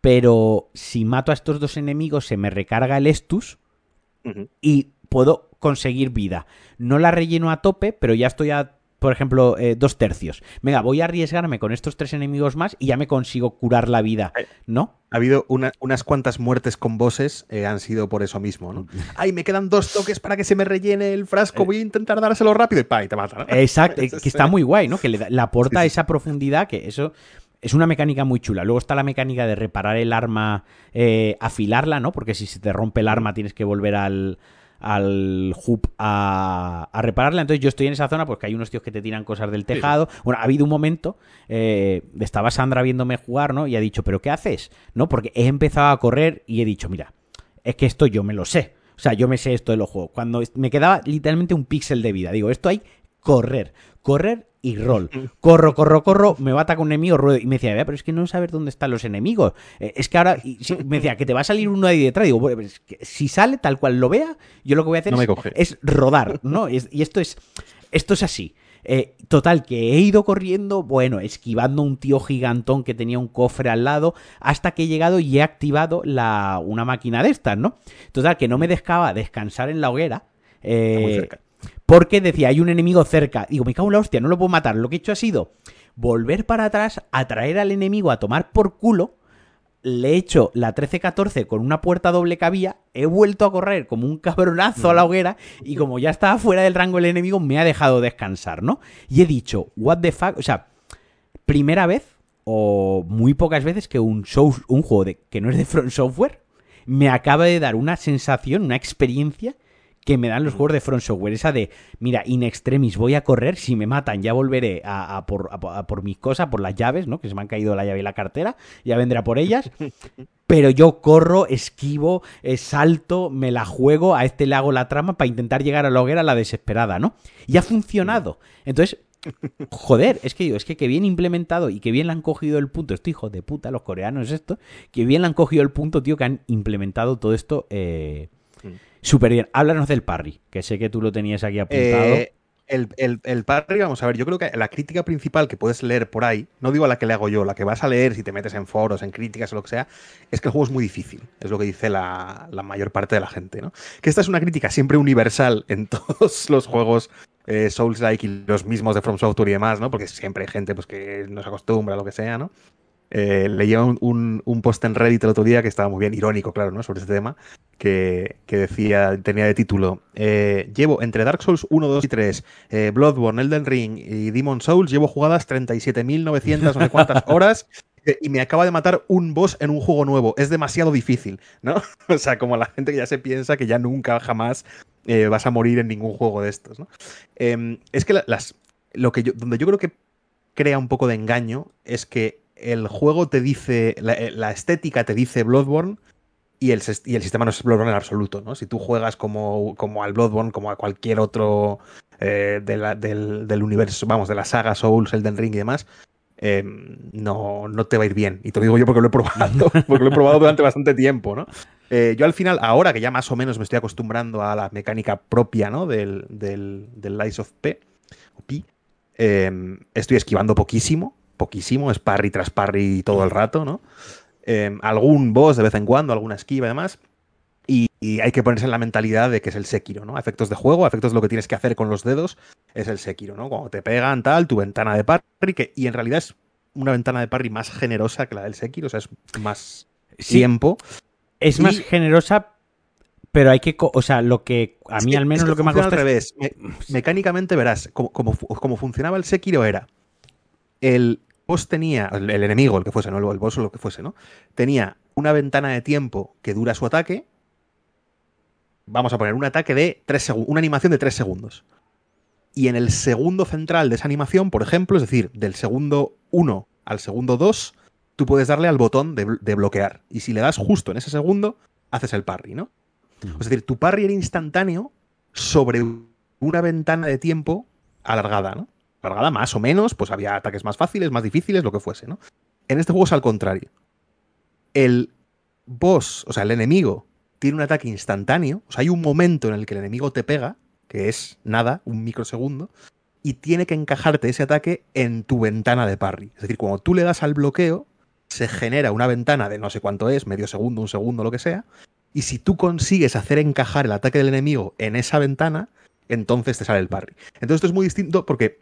Speaker 1: pero si mato a estos dos enemigos se me recarga el estus y puedo conseguir vida. No la relleno a tope, pero ya estoy a por ejemplo, eh, dos tercios. Venga, voy a arriesgarme con estos tres enemigos más y ya me consigo curar la vida, eh, ¿no?
Speaker 2: Ha habido unas cuantas muertes con bosses, eh, han sido por eso mismo, ¿no? Ay, me quedan dos toques para que se me rellene el frasco, voy a intentar dárselo rápido y pa, y te mata, ¿no?
Speaker 1: Exacto, que está muy guay, ¿no? Que le, aporta esa profundidad que eso es una mecánica muy chula. Luego está la mecánica de reparar el arma, afilarla, ¿no? Porque si se te rompe el arma tienes que volver al, al hub a, repararla. Entonces yo estoy en esa zona porque hay unos tíos que te tiran cosas del tejado. Bueno, ha habido un momento, eh, estaba Sandra viéndome jugar, ¿no? Y ha dicho, ¿pero qué haces? ¿No? Porque he empezado a correr y he dicho, mira, es que esto yo me lo sé. O sea, yo me sé esto de los juegos. Cuando me quedaba literalmente un píxel de vida, digo, esto hay correr, correr y rol. Corro, corro, corro, me bata con un enemigo, ruedo. Y me decía, pero es que no sabes dónde están los enemigos. Eh, es que ahora, me decía, que te va a salir uno ahí detrás. Digo, bueno, si sale tal cual lo vea, yo lo que voy a hacer es, rodar, ¿no? y esto es, esto es así. Eh, total, que he ido corriendo, bueno, esquivando un tío gigantón que tenía un cofre al lado, hasta que he llegado y he activado la, una máquina de estas, ¿no? Total, que no me dejaba descansar en la hoguera. Eh, porque decía, hay un enemigo cerca. Digo, me cago en la hostia, no lo puedo matar. Lo que he hecho ha sido volver para atrás, atraer al enemigo a tomar por culo. Le he hecho la 13-14 con una puerta doble cabía. He vuelto a correr como un cabronazo a la hoguera. Y como ya estaba fuera del rango el enemigo, me ha dejado descansar, ¿no? Y he dicho, what the fuck. O sea, primera vez o muy pocas veces que un, show, un juego de, que no es de Front Software me acaba de dar una sensación, una experiencia que me dan los juegos de Front Software. Esa de, mira, in extremis voy a correr, si me matan ya volveré a, por, por, mis cosas, por las llaves, ¿no? Que se me han caído la llave y la cartera, ya vendrá por ellas. Pero yo corro, esquivo, eh, salto, me la juego, a este le hago la trama para intentar llegar a la hoguera la desesperada, ¿no? Y ha funcionado. Entonces, joder, es que digo, es que, que bien implementado y que bien le han cogido el punto, esto hijo de puta, los coreanos esto, que bien le han cogido el punto, tío, que han implementado todo esto eh, Súper bien. Háblanos del parry, que sé que tú lo tenías aquí apuntado.
Speaker 2: Eh, el, parry, vamos a ver, yo creo que la crítica principal que puedes leer por ahí, no digo la que le hago yo, la que vas a leer si te metes en foros, en críticas o lo que sea, es que el juego es muy difícil. Es lo que dice la, mayor parte de la gente, ¿no? Que esta es una crítica siempre universal en todos los juegos eh, Souls-like y los mismos de From Software y demás, ¿no? Porque siempre hay gente pues, que no se acostumbra a lo que sea, ¿no? Eh, un, un, post en Reddit el otro día que estaba muy bien irónico, claro, ¿no? Sobre este tema, que, decía, tenía de título, eh, llevo entre Dark Souls 1, 2 y 3, eh, Bloodborne, Elden Ring y Demon Souls, llevo jugadas 37.900 no sé cuántas horas eh, y me acaba de matar un boss en un juego nuevo. Es demasiado difícil, ¿no? O sea, como la gente que ya se piensa que ya nunca, jamás vas a morir en ningún juego de estos, ¿no? Em, es que las, lo que yo, donde yo creo que crea un poco de engaño es que el juego te dice, la estética te dice Bloodborne, y el, y el sistema no es Bloodborne en absoluto, ¿no? Si tú juegas como, como al Bloodborne, como a cualquier otro eh, del, universo, vamos, de la saga Souls, Elden Ring y demás, eh, no, no te va a ir bien. Y te lo digo yo porque lo he probado, porque lo he probado durante bastante tiempo, ¿no? Eh, yo al final, ahora que ya más o menos me estoy acostumbrando a la mecánica propia, ¿no? Del, del, del Lies of P, o P estoy esquivando poquísimo, poquísimo, es parry tras parry todo el rato, ¿no? Em, algún boss de vez en cuando, alguna esquiva y demás. Y, hay que ponerse en la mentalidad de que es el Sekiro, ¿no? efectos de juego, efectos de lo que tienes que hacer con los dedos, es el Sekiro, ¿no? Cuando te pegan, tal, tu ventana de parry, que, y en realidad es una ventana de parry más generosa que la del Sekiro, o sea, es más tiempo.
Speaker 1: Es más generosa, pero hay que. O sea, lo que. A mí, al menos, lo que me ha
Speaker 2: costado. al revés. mecánicamente, verás, como, como, funcionaba el Sekiro era. El, boss tenía, el, enemigo, el que fuese, no el, boss o lo que fuese, ¿no? Tenía una ventana de tiempo que dura su ataque. Vamos a poner un ataque de 3 segundos, una animación de 3 segundos. Y en el segundo central de esa animación, por ejemplo, es decir, del segundo 1 al segundo 2, tú puedes darle al botón de, de, bloquear. Y si le das justo en ese segundo, haces el parry, ¿no? Es decir, tu parry era instantáneo sobre una ventana de tiempo alargada, ¿no? Cargada, más o menos, pues había ataques más fáciles, más difíciles, lo que fuese, ¿no? En este juego es al contrario. El boss, o sea, el enemigo, tiene un ataque instantáneo, o sea, hay un momento en el que el enemigo te pega, que es nada, un microsegundo, y tiene que encajarte ese ataque en tu ventana de parry. Es decir, cuando tú le das al bloqueo, se genera una ventana de no sé cuánto es, medio segundo, un segundo, lo que sea, y si tú consigues hacer encajar el ataque del enemigo en esa ventana, entonces te sale el parry. Entonces esto es muy distinto porque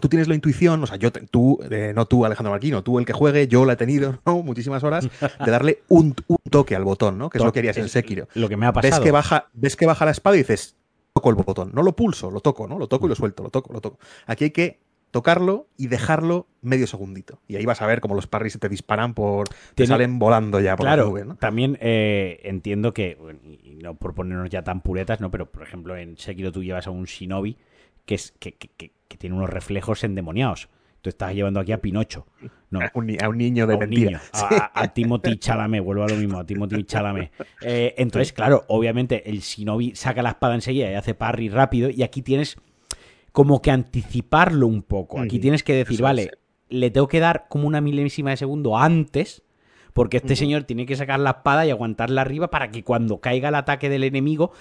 Speaker 2: tú tienes la intuición, o sea, yo, tú, eh, no tú, Alejandro Marquino, tú el que juegue, yo la he tenido, ¿no? Muchísimas horas, de darle un, toque al botón, ¿no? Que es lo que harías en Sekiro.
Speaker 1: Lo que me ha pasado.
Speaker 2: Ves que, baja, ves que baja la espada y dices, toco el botón. No lo pulso, lo toco, ¿no? Lo toco y lo suelto, lo toco, lo toco. Aquí hay que tocarlo y dejarlo medio segundito. Y ahí vas a ver cómo los parries se te disparan por. te salen volando ya por
Speaker 1: la
Speaker 2: nube, ¿no?
Speaker 1: También eh, entiendo que, y no por ponernos ya tan puretas, ¿no? Pero por ejemplo, en Sekiro tú llevas a un shinobi que es que, que, que tiene unos reflejos endemoniados. Tú estás llevando aquí a Pinocho. No,
Speaker 2: a, un, niño de a mentira.
Speaker 1: A, Timothy Chalamet, vuelvo a lo mismo, a Timothy Chalamet. Eh, entonces, claro, obviamente el Shinobi saca la espada enseguida y hace parry rápido y aquí tienes como que anticiparlo un poco. Aquí tienes que decir, vale, le tengo que dar como una milésima de segundo antes porque este señor tiene que sacar la espada y aguantarla arriba para que cuando caiga el ataque del enemigo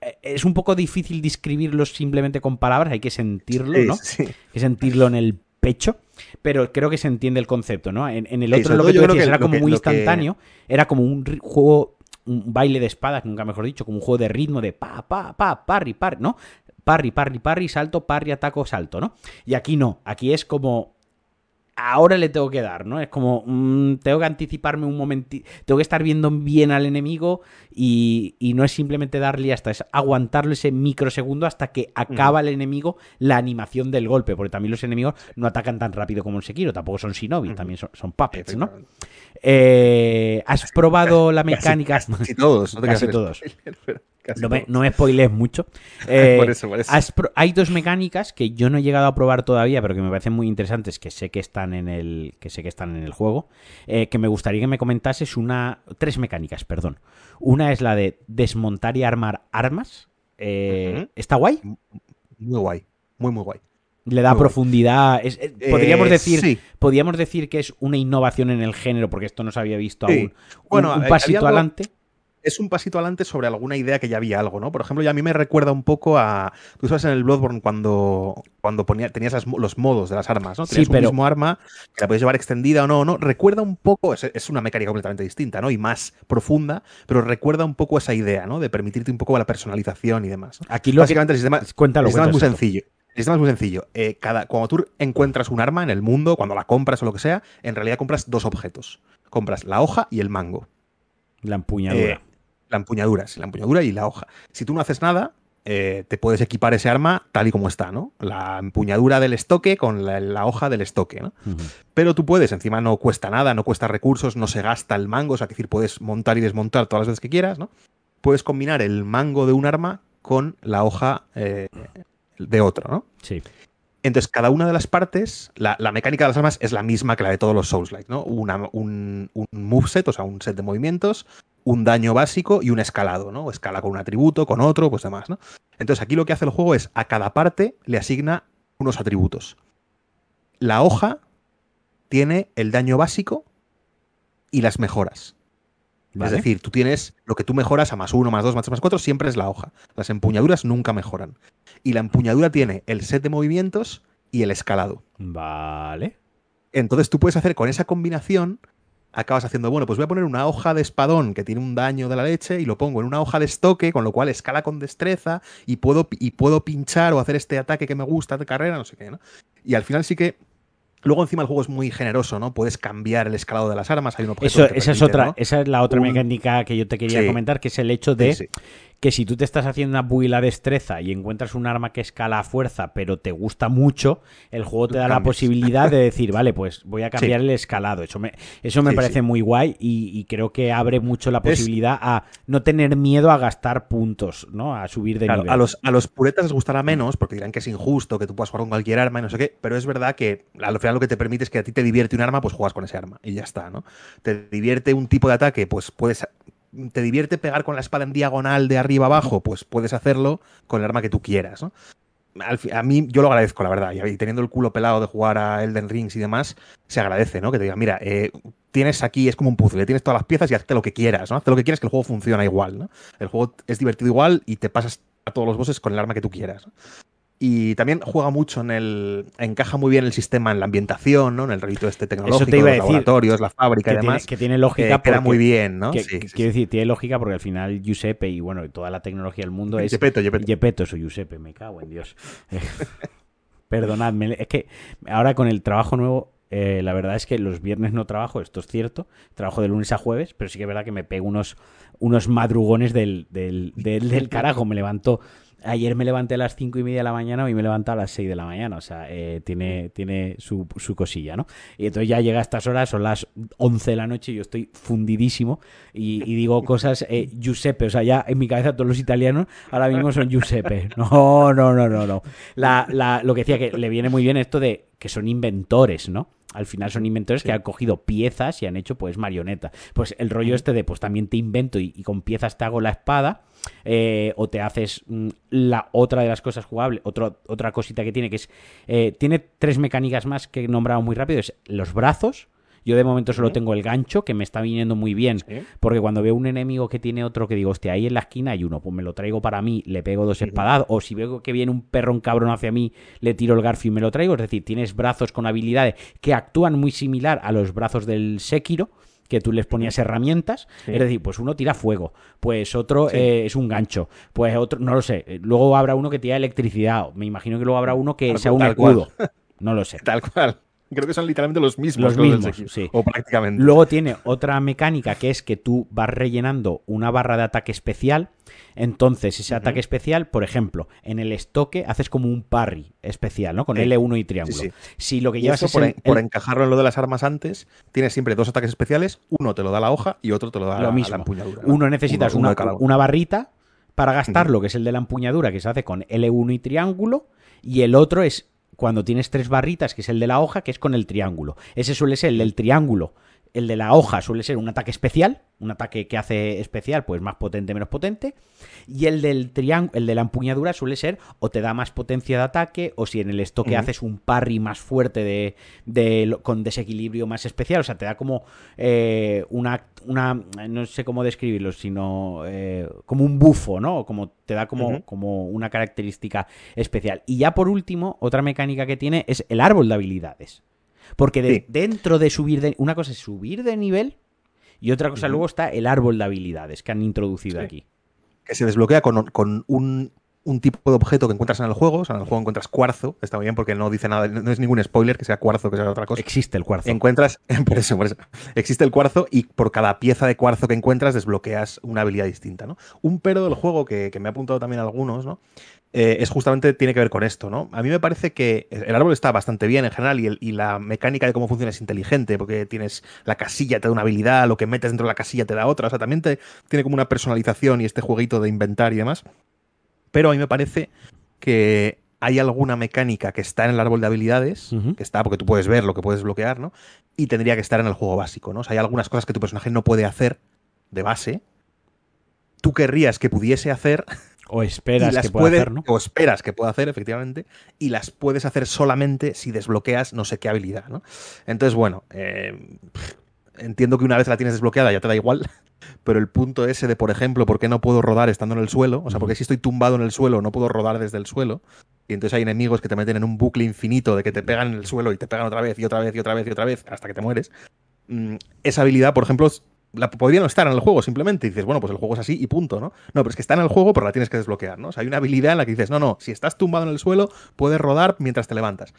Speaker 1: eh, es un poco difícil describirlo simplemente con palabras, hay que sentirlo, ¿no? Hay que sentirlo en el pecho, pero creo que se entiende el concepto, ¿no? En, el otro lo que tú decías era como muy instantáneo, era como un juego, un baile de espadas, nunca mejor dicho, como un juego de ritmo de pa, pa, pa, parry, parry, ¿no? Parry, parry, parry, salto, parry, ataco, salto, ¿no? Y aquí no, aquí es como ahora le tengo que dar, ¿no? Es como, mm, tengo que anticiparme un momentito, tengo que estar viendo bien al enemigo y, no es simplemente darle hasta, es aguantarlo ese microsegundo hasta que acaba el enemigo la animación del golpe, porque también los enemigos no atacan tan rápido como el Sekiro, tampoco son shinobi, también son, puppets, ¿no? Eh, ¿Has probado la mecánica?
Speaker 2: Casi, todos,
Speaker 1: no casi todos. no, me, no spoilees mucho. Eh, hay dos mecánicas que yo no he llegado a probar todavía, pero que me parecen muy interesantes, que sé que están en el, que sé que están en el juego, eh, que me gustaría que me comentases una, tres mecánicas, perdón. Una es la de desmontar y armar armas. Eh, ¿Está guay?
Speaker 2: Muy guay, muy muy guay.
Speaker 1: Le da profundidad. podríamos decir, podríamos decir que es una innovación en el género, porque esto no se había visto aún. Bueno, un, pasito adelante
Speaker 2: es un pasito adelante sobre alguna idea que ya había algo, ¿no? Por ejemplo, ya a mí me recuerda un poco a. Tú sabes en el Bloodborne cuando, cuando ponía, tenías los modos de las armas, ¿no? Tenías sí, un mismo arma que la podías llevar extendida o no, ¿no? Recuerda un poco, es, una mecánica completamente distinta, ¿no? Y más profunda, pero recuerda un poco esa idea, ¿no? De permitirte un poco la personalización y demás.
Speaker 1: Aquí lo Básicamente el sistema,
Speaker 2: cuéntalo, el sistema es muy sencillo. El sistema es muy sencillo. Eh, cada, cuando tú encuentras un arma en el mundo, cuando la compras o lo que sea, en realidad compras dos objetos. Compras la hoja y el mango.
Speaker 1: La empuñadura. Eh,
Speaker 2: La empuñadura, sí, la empuñadura y la hoja. Si tú no haces nada, eh, te puedes equipar ese arma tal y como está, ¿no? La empuñadura del estoque con la, hoja del estoque, ¿no? Pero tú puedes, encima no cuesta nada, no cuesta recursos, no se gasta el mango, o sea, que decir, puedes montar y desmontar todas las veces que quieras, ¿no? Puedes combinar el mango de un arma con la hoja eh, de otro, ¿no?
Speaker 1: Sí.
Speaker 2: Entonces, cada una de las partes, la, mecánica de las armas es la misma que la de todos los Souls-like, ¿no? un, un moveset, o sea, un set de movimientos, un daño básico y un escalado, ¿no? Escala con un atributo, con otro, pues demás, ¿no? Entonces aquí lo que hace el juego es a cada parte le asigna unos atributos. La hoja tiene el daño básico y las mejoras. Es decir, tú tienes lo que tú mejoras a más uno, más dos, más tres, más cuatro, siempre es la hoja. Las empuñaduras nunca mejoran. Y la empuñadura tiene el set de movimientos y el escalado.
Speaker 1: Vale.
Speaker 2: Entonces tú puedes hacer con esa combinación acabas haciendo, bueno, pues voy a poner una hoja de espadón que tiene un daño de la leche y lo pongo en una hoja de estoque, con lo cual escala con destreza y puedo, y puedo pinchar o hacer este ataque que me gusta de carrera, no sé qué, ¿no? Y al final sí que Luego encima el juego es muy generoso, ¿no? Puedes cambiar el escalado de las armas, hay un
Speaker 1: objeto esa es otra, esa es la otra mecánica que yo te quería comentar, que es el hecho de que si tú te estás haciendo una buila destreza y encuentras un arma que escala a fuerza, pero te gusta mucho, el juego te da la posibilidad de decir, vale, pues voy a cambiar el escalado. Eso me, eso me parece muy guay y, creo que abre mucho la posibilidad a no tener miedo a gastar puntos, ¿no? A subir de nivel.
Speaker 2: A los, a los puretas les gustará menos porque dirán que es injusto, que tú puedas jugar con cualquier arma y no sé qué, pero es verdad que al final lo que te permite es que a ti te divierte un arma, pues juegas con ese arma y ya está, ¿no? Te divierte un tipo de ataque, pues puedes te divierte pegar con la espada en diagonal de arriba abajo, pues puedes hacerlo con el arma que tú quieras, ¿no? a mí yo lo agradezco, la verdad. Y teniendo el culo pelado de jugar a Elden Rings y demás, se agradece, ¿no? Que te digan, mira, eh, tienes aquí, es como un puzzle, tienes todas las piezas y hazte lo que quieras, ¿no? Hazte lo que quieras, que el juego funciona igual, ¿no? El juego es divertido igual y te pasas a todos los bosses con el arma que tú quieras. Y también juega mucho en el. encaja muy bien el sistema en la ambientación, ¿no? En el rito este tecnológico, los laboratorios, la fábrica
Speaker 1: y
Speaker 2: demás.
Speaker 1: que tiene lógica.
Speaker 2: Que queda muy bien, ¿no?
Speaker 1: quiero decir, tiene lógica porque al final Giuseppe y bueno, toda la tecnología del mundo es.
Speaker 2: Gepetto,
Speaker 1: Gepetto. eso Giuseppe, me cago en Dios. Perdonadme, es que ahora con el trabajo nuevo eh, la verdad es que los viernes no trabajo, esto es cierto. Trabajo de lunes a jueves, pero sí que es verdad que me pego unos, unos madrugones del, del, del, del carajo. Me levanto Ayer me levanté a las cinco y media de la mañana, hoy me levanto a las 6 de la mañana. O sea, eh, tiene, tiene su, cosilla, ¿no? Y entonces ya llega a estas horas, son las 11 de la noche y yo estoy fundidísimo y, digo cosas eh, Giuseppe. O sea, ya en mi cabeza todos los italianos ahora mismo son Giuseppe. No, no, no, no, no. La, lo que decía que le viene muy bien esto de que son inventores, ¿no? Al final son inventores que han cogido piezas y han hecho pues marioneta. Pues el rollo este de pues también te invento y con piezas te hago la espada eh, o te haces mm, la otra de las cosas jugables, otra cosita que tiene, que es, eh, tiene tres mecánicas más que he nombrado muy rápido, es los brazos, yo de momento solo tengo el gancho, que me está viniendo muy bien, porque cuando veo un enemigo que tiene otro que digo, hostia, ahí en la esquina hay uno, pues me lo traigo para mí, le pego dos espadadas, o si veo que viene un perrón cabrón hacia mí, le tiro el garfio y me lo traigo, es decir, tienes brazos con habilidades que actúan muy similar a los brazos del Sekiro, que tú les ponías herramientas. Es decir, pues uno tira fuego, pues otro eh, es un gancho, pues otro, no lo sé. Luego habrá uno que tira electricidad. Me imagino que luego habrá uno que sea un escudo. No lo sé.
Speaker 2: Tal cual. Creo que son literalmente los mismos.
Speaker 1: Los mismos, sí.
Speaker 2: O prácticamente.
Speaker 1: Luego tiene otra mecánica que es que tú vas rellenando una barra de ataque especial. Entonces, ese ataque especial, por ejemplo, en el estoque haces como un parry especial, ¿no? Con L1 y triángulo. si lo que llevas es
Speaker 2: por, por, encajarlo en lo de las armas antes, tienes siempre dos ataques especiales. Uno te lo da la hoja y otro te lo da
Speaker 1: lo mismo.
Speaker 2: la empuñadura.
Speaker 1: Uno necesitas una, una, barrita para gastarlo, que es el de la empuñadura, que se hace con L1 y triángulo. Y el otro es cuando tienes tres barritas, que es el de la hoja, que es con el triángulo. Ese suele ser el del triángulo. El de la hoja suele ser un ataque especial, un ataque que hace especial, pues más potente, menos potente. Y el del triángulo, el de la empuñadura suele ser o te da más potencia de ataque, o si en el estoque haces un parry más fuerte de, de, con desequilibrio más especial. O sea, te da como eh, una, una, no sé cómo describirlo, sino eh, como un bufo, ¿no? Como te da como, como una característica especial. Y ya por último, otra mecánica que tiene es el árbol de habilidades. Porque dentro de subir de. Una cosa es subir de nivel y otra cosa luego está el árbol de habilidades que han introducido aquí.
Speaker 2: Que se desbloquea con, un un tipo de objeto que encuentras en el juego. O sea, en el juego encuentras cuarzo. Está muy bien porque no dice nada, no es ningún spoiler que sea cuarzo, que sea otra cosa.
Speaker 1: Existe el cuarzo.
Speaker 2: Encuentras, por eso, por eso. Existe el cuarzo y por cada pieza de cuarzo que encuentras desbloqueas una habilidad distinta, ¿no? Un pero del juego que, que me ha apuntado también algunos, ¿no? Eh, es justamente, tiene que ver con esto, ¿no? A mí me parece que el árbol está bastante bien en general y, el, y, la mecánica de cómo funciona es inteligente, porque tienes la casilla, te da una habilidad, lo que metes dentro de la casilla te da otra, o sea, también te, tiene como una personalización y este jueguito de inventar y demás. Pero a mí me parece que hay alguna mecánica que está en el árbol de habilidades, uh -huh. que está porque tú puedes ver lo que puedes bloquear, ¿no? Y tendría que estar en el juego básico, ¿no? O sea, hay algunas cosas que tu personaje no puede hacer de base. Tú querrías que pudiese hacer
Speaker 1: o esperas que pueda
Speaker 2: puede,
Speaker 1: hacer, ¿no?
Speaker 2: O esperas que pueda hacer, efectivamente, y las puedes hacer solamente si desbloqueas no sé qué habilidad, ¿no? Entonces, bueno, eh, entiendo que una vez la tienes desbloqueada ya te da igual, pero el punto ese de, por ejemplo, ¿por qué no puedo rodar estando en el suelo? O sea, porque si estoy tumbado en el suelo no puedo rodar desde el suelo, y entonces hay enemigos que te meten en un bucle infinito de que te pegan en el suelo y te pegan otra vez y otra vez y otra vez y otra vez hasta que te mueres. Mm, esa habilidad, por ejemplo, la podría no estar en el juego simplemente. Y dices, bueno, pues el juego es así y punto, ¿no? No, pero es que está en el juego, pero la tienes que desbloquear, ¿no? O sea, hay una habilidad en la que dices, no, no, si estás tumbado en el suelo, puedes rodar mientras te levantas.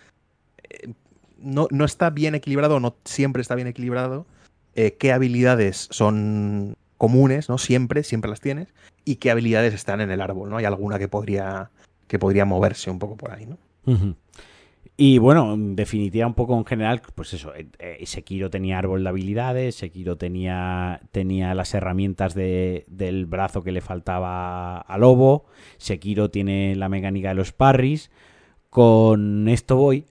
Speaker 2: Eh, no, no, está bien equilibrado, no siempre está bien equilibrado. Eh, qué habilidades son comunes, ¿no? Siempre, siempre las tienes. Y qué habilidades están en el árbol, ¿no? Hay alguna que podría, que podría moverse un poco por ahí, ¿no?
Speaker 1: Y bueno, en definitiva, un poco en general, pues eso, eh, Sekiro tenía árbol de habilidades, Sekiro tenía, tenía las herramientas de, del brazo que le faltaba a Lobo, Sekiro tiene la mecánica de los parries. Con esto voy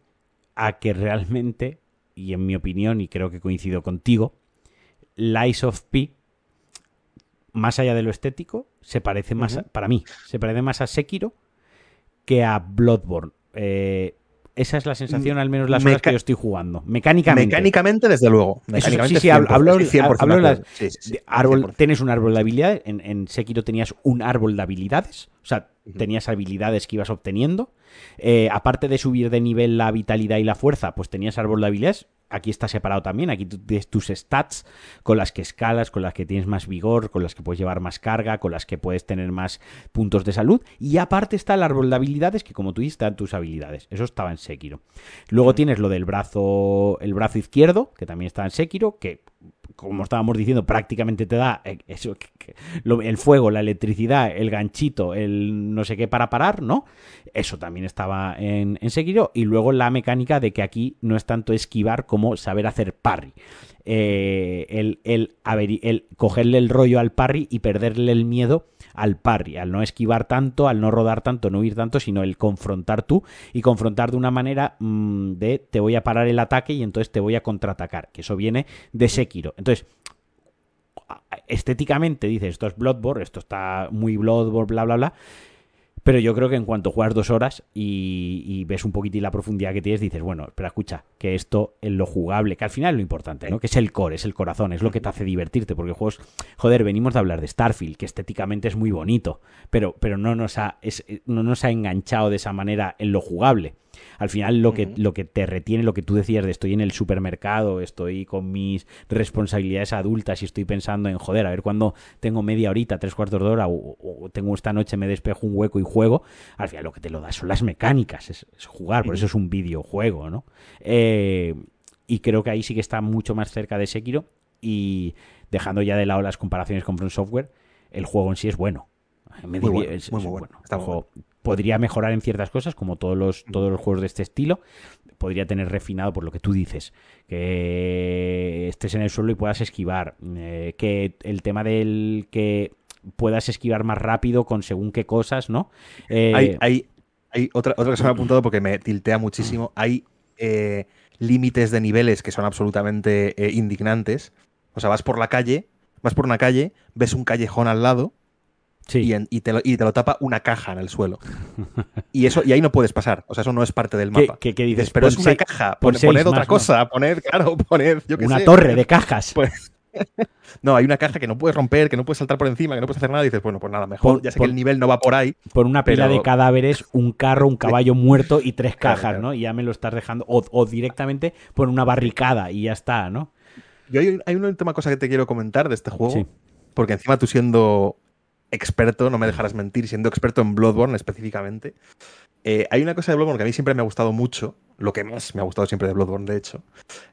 Speaker 1: a que realmente, y en mi opinión, y creo que coincido contigo, Lies of P, más allá de lo estético, se parece más, uh -huh. a, para mí, se parece más a Sekiro que a Bloodborne. Eh, esa es la sensación, al menos las Meca horas que yo estoy jugando. Mecánicamente.
Speaker 2: Mecánicamente, desde luego. Mecánicamente,
Speaker 1: sí, sí, hablo, hablo, hablo las, sí, sí, árbol, tienes un árbol de habilidades. En, en, Sekiro tenías un árbol de habilidades. O sea. Tenías habilidades que ibas obteniendo. Eh, aparte de subir de nivel la vitalidad y la fuerza, pues tenías árbol de habilidades. Aquí está separado también. Aquí tú tienes tus stats con las que escalas, con las que tienes más vigor, con las que puedes llevar más carga, con las que puedes tener más puntos de salud. Y aparte está el árbol de habilidades, que como tú dices, están tus habilidades. Eso estaba en Sekiro. Luego tienes lo del brazo, el brazo izquierdo, que también está en Sekiro, que como estábamos diciendo, prácticamente te da eh, eso, el fuego, la electricidad, el ganchito, el no sé qué para parar, ¿no? Eso también estaba en, en. Y luego la mecánica de que aquí no es tanto esquivar como saber hacer parry. Eh, el, el, el, cogerle el rollo al parry y perderle el miedo al parry, al no esquivar tanto, al no rodar tanto, no huir tanto, sino el confrontar tú y confrontar de una manera mmm, de te voy a parar el ataque y entonces te voy a contraatacar, que eso viene de Sekiro. Entonces, estéticamente dices, esto es Bloodborne, esto está muy Bloodborne, bla, bla, bla. Pero yo creo que en cuanto juegas dos horas y, y, ves un poquitín la profundidad que tienes, dices, bueno, pero escucha, que esto en lo jugable, que al final es lo importante, ¿no? Que es el core, es el corazón, es lo que te hace divertirte, porque juegos, joder, venimos de hablar de Starfield, que estéticamente es muy bonito, pero, pero no, nos ha, es, no nos ha enganchado de esa manera en lo jugable. Al final lo que, uh -huh. lo que te retiene, lo que tú decías de estoy en el supermercado, estoy con mis responsabilidades adultas y estoy pensando en, joder, a ver cuándo tengo media horita, tres cuartos de hora o, o, tengo esta noche, me despejo un hueco y juego, al final lo que te lo da son las mecánicas, es, es jugar, por eso es un videojuego, ¿no? Eh, y creo que ahí sí que está mucho más cerca de Sekiro y dejando ya de lado las comparaciones con From Software, el juego en sí es bueno.
Speaker 2: Me muy, bueno, es, muy, muy bueno. bueno.
Speaker 1: Está juego, podría mejorar en ciertas cosas, como todos los, todos los juegos de este estilo. Podría tener refinado por lo que tú dices, que estés en el suelo y puedas esquivar, eh, que el tema del que puedas esquivar más rápido con según qué cosas, ¿no?
Speaker 2: Eh, hay, hay, hay, otra, otra que se me ha apuntado porque me tiltea muchísimo. Hay eh, límites de niveles que son absolutamente indignantes. O sea, vas por la calle, vas por una calle, ves un callejón al lado Sí. Y, en, y, te lo, y, te lo, tapa una caja en el suelo. Y eso y ahí no puedes pasar. O sea, eso no es parte del mapa.
Speaker 1: ¿Qué, qué, qué dices?
Speaker 2: Pero es una caja. Pon, poned otra más, cosa. Poned, claro, poned. Yo
Speaker 1: una
Speaker 2: sé,
Speaker 1: torre
Speaker 2: poned,
Speaker 1: de cajas.
Speaker 2: Pues, no, hay una caja que no puedes romper, que no puedes saltar por encima, que no puedes hacer nada. Y dices, bueno, pues nada, mejor. Por, ya sé por, que el nivel no va por ahí.
Speaker 1: Por una pila pero... de cadáveres, un carro, un caballo muerto y tres cajas, claro, claro. ¿no? Y ya me lo estás dejando. O, o, directamente por una barricada y ya está, ¿no?
Speaker 2: Yo hay, hay una última cosa que te quiero comentar de este juego. Sí. Porque encima tú siendo experto, no me dejarás mentir, siendo experto en Bloodborne específicamente, eh, hay una cosa de Bloodborne que a mí siempre me ha gustado mucho, lo que más me ha gustado siempre de Bloodborne, de hecho,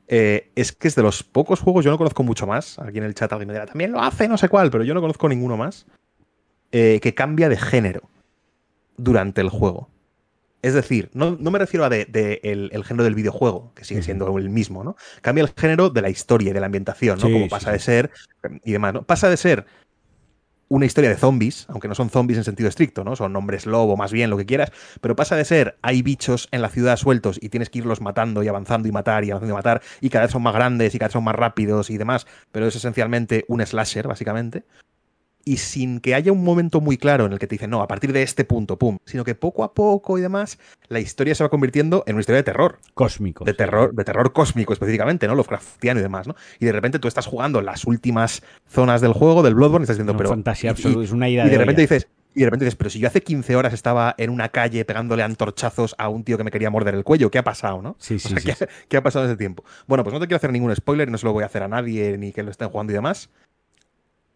Speaker 2: eh, es que es de los pocos juegos, yo no conozco mucho más, aquí en el chat alguien me dirá, también lo hace, no sé cuál, pero yo no conozco ninguno más, eh, que cambia de género durante el juego. Es decir, no, me refiero a de, el, género del videojuego, que sigue siendo el mismo, ¿no? Cambia el género de la historia y de la ambientación, ¿no? Como pasa de ser y demás, ¿no? Pasa de ser una historia de zombies, aunque no son zombies en sentido estricto, ¿no? Son hombres lobo, más bien, lo que quieras, pero pasa de ser, hay bichos en la ciudad sueltos y tienes que irlos matando y avanzando y matar y avanzando y matar, y cada vez son más grandes y cada vez son más rápidos y demás, pero es esencialmente un slasher, básicamente, y sin que haya un momento muy claro en el que te dicen, no, a partir de este punto, pum, sino que poco a poco y demás, la historia se va convirtiendo en una historia de terror.
Speaker 1: Cósmico.
Speaker 2: De terror, de terror cósmico específicamente, ¿no? Lovecraftiano y demás, ¿no? Y de repente tú estás jugando las últimas zonas del juego, del Bloodborne, y estás diciendo, pero...
Speaker 1: Fantasía absoluta, es una idea
Speaker 2: Y de, repente dices, y de repente dices, pero si yo hace 15 horas estaba en una calle pegándole antorchazos a un tío que me quería morder el cuello, ¿qué ha pasado, no?
Speaker 1: Sí, sí,
Speaker 2: ¿qué, ha pasado en ese tiempo? Bueno, pues no te quiero hacer ningún spoiler, no se lo voy a hacer a nadie ni que lo estén jugando y demás.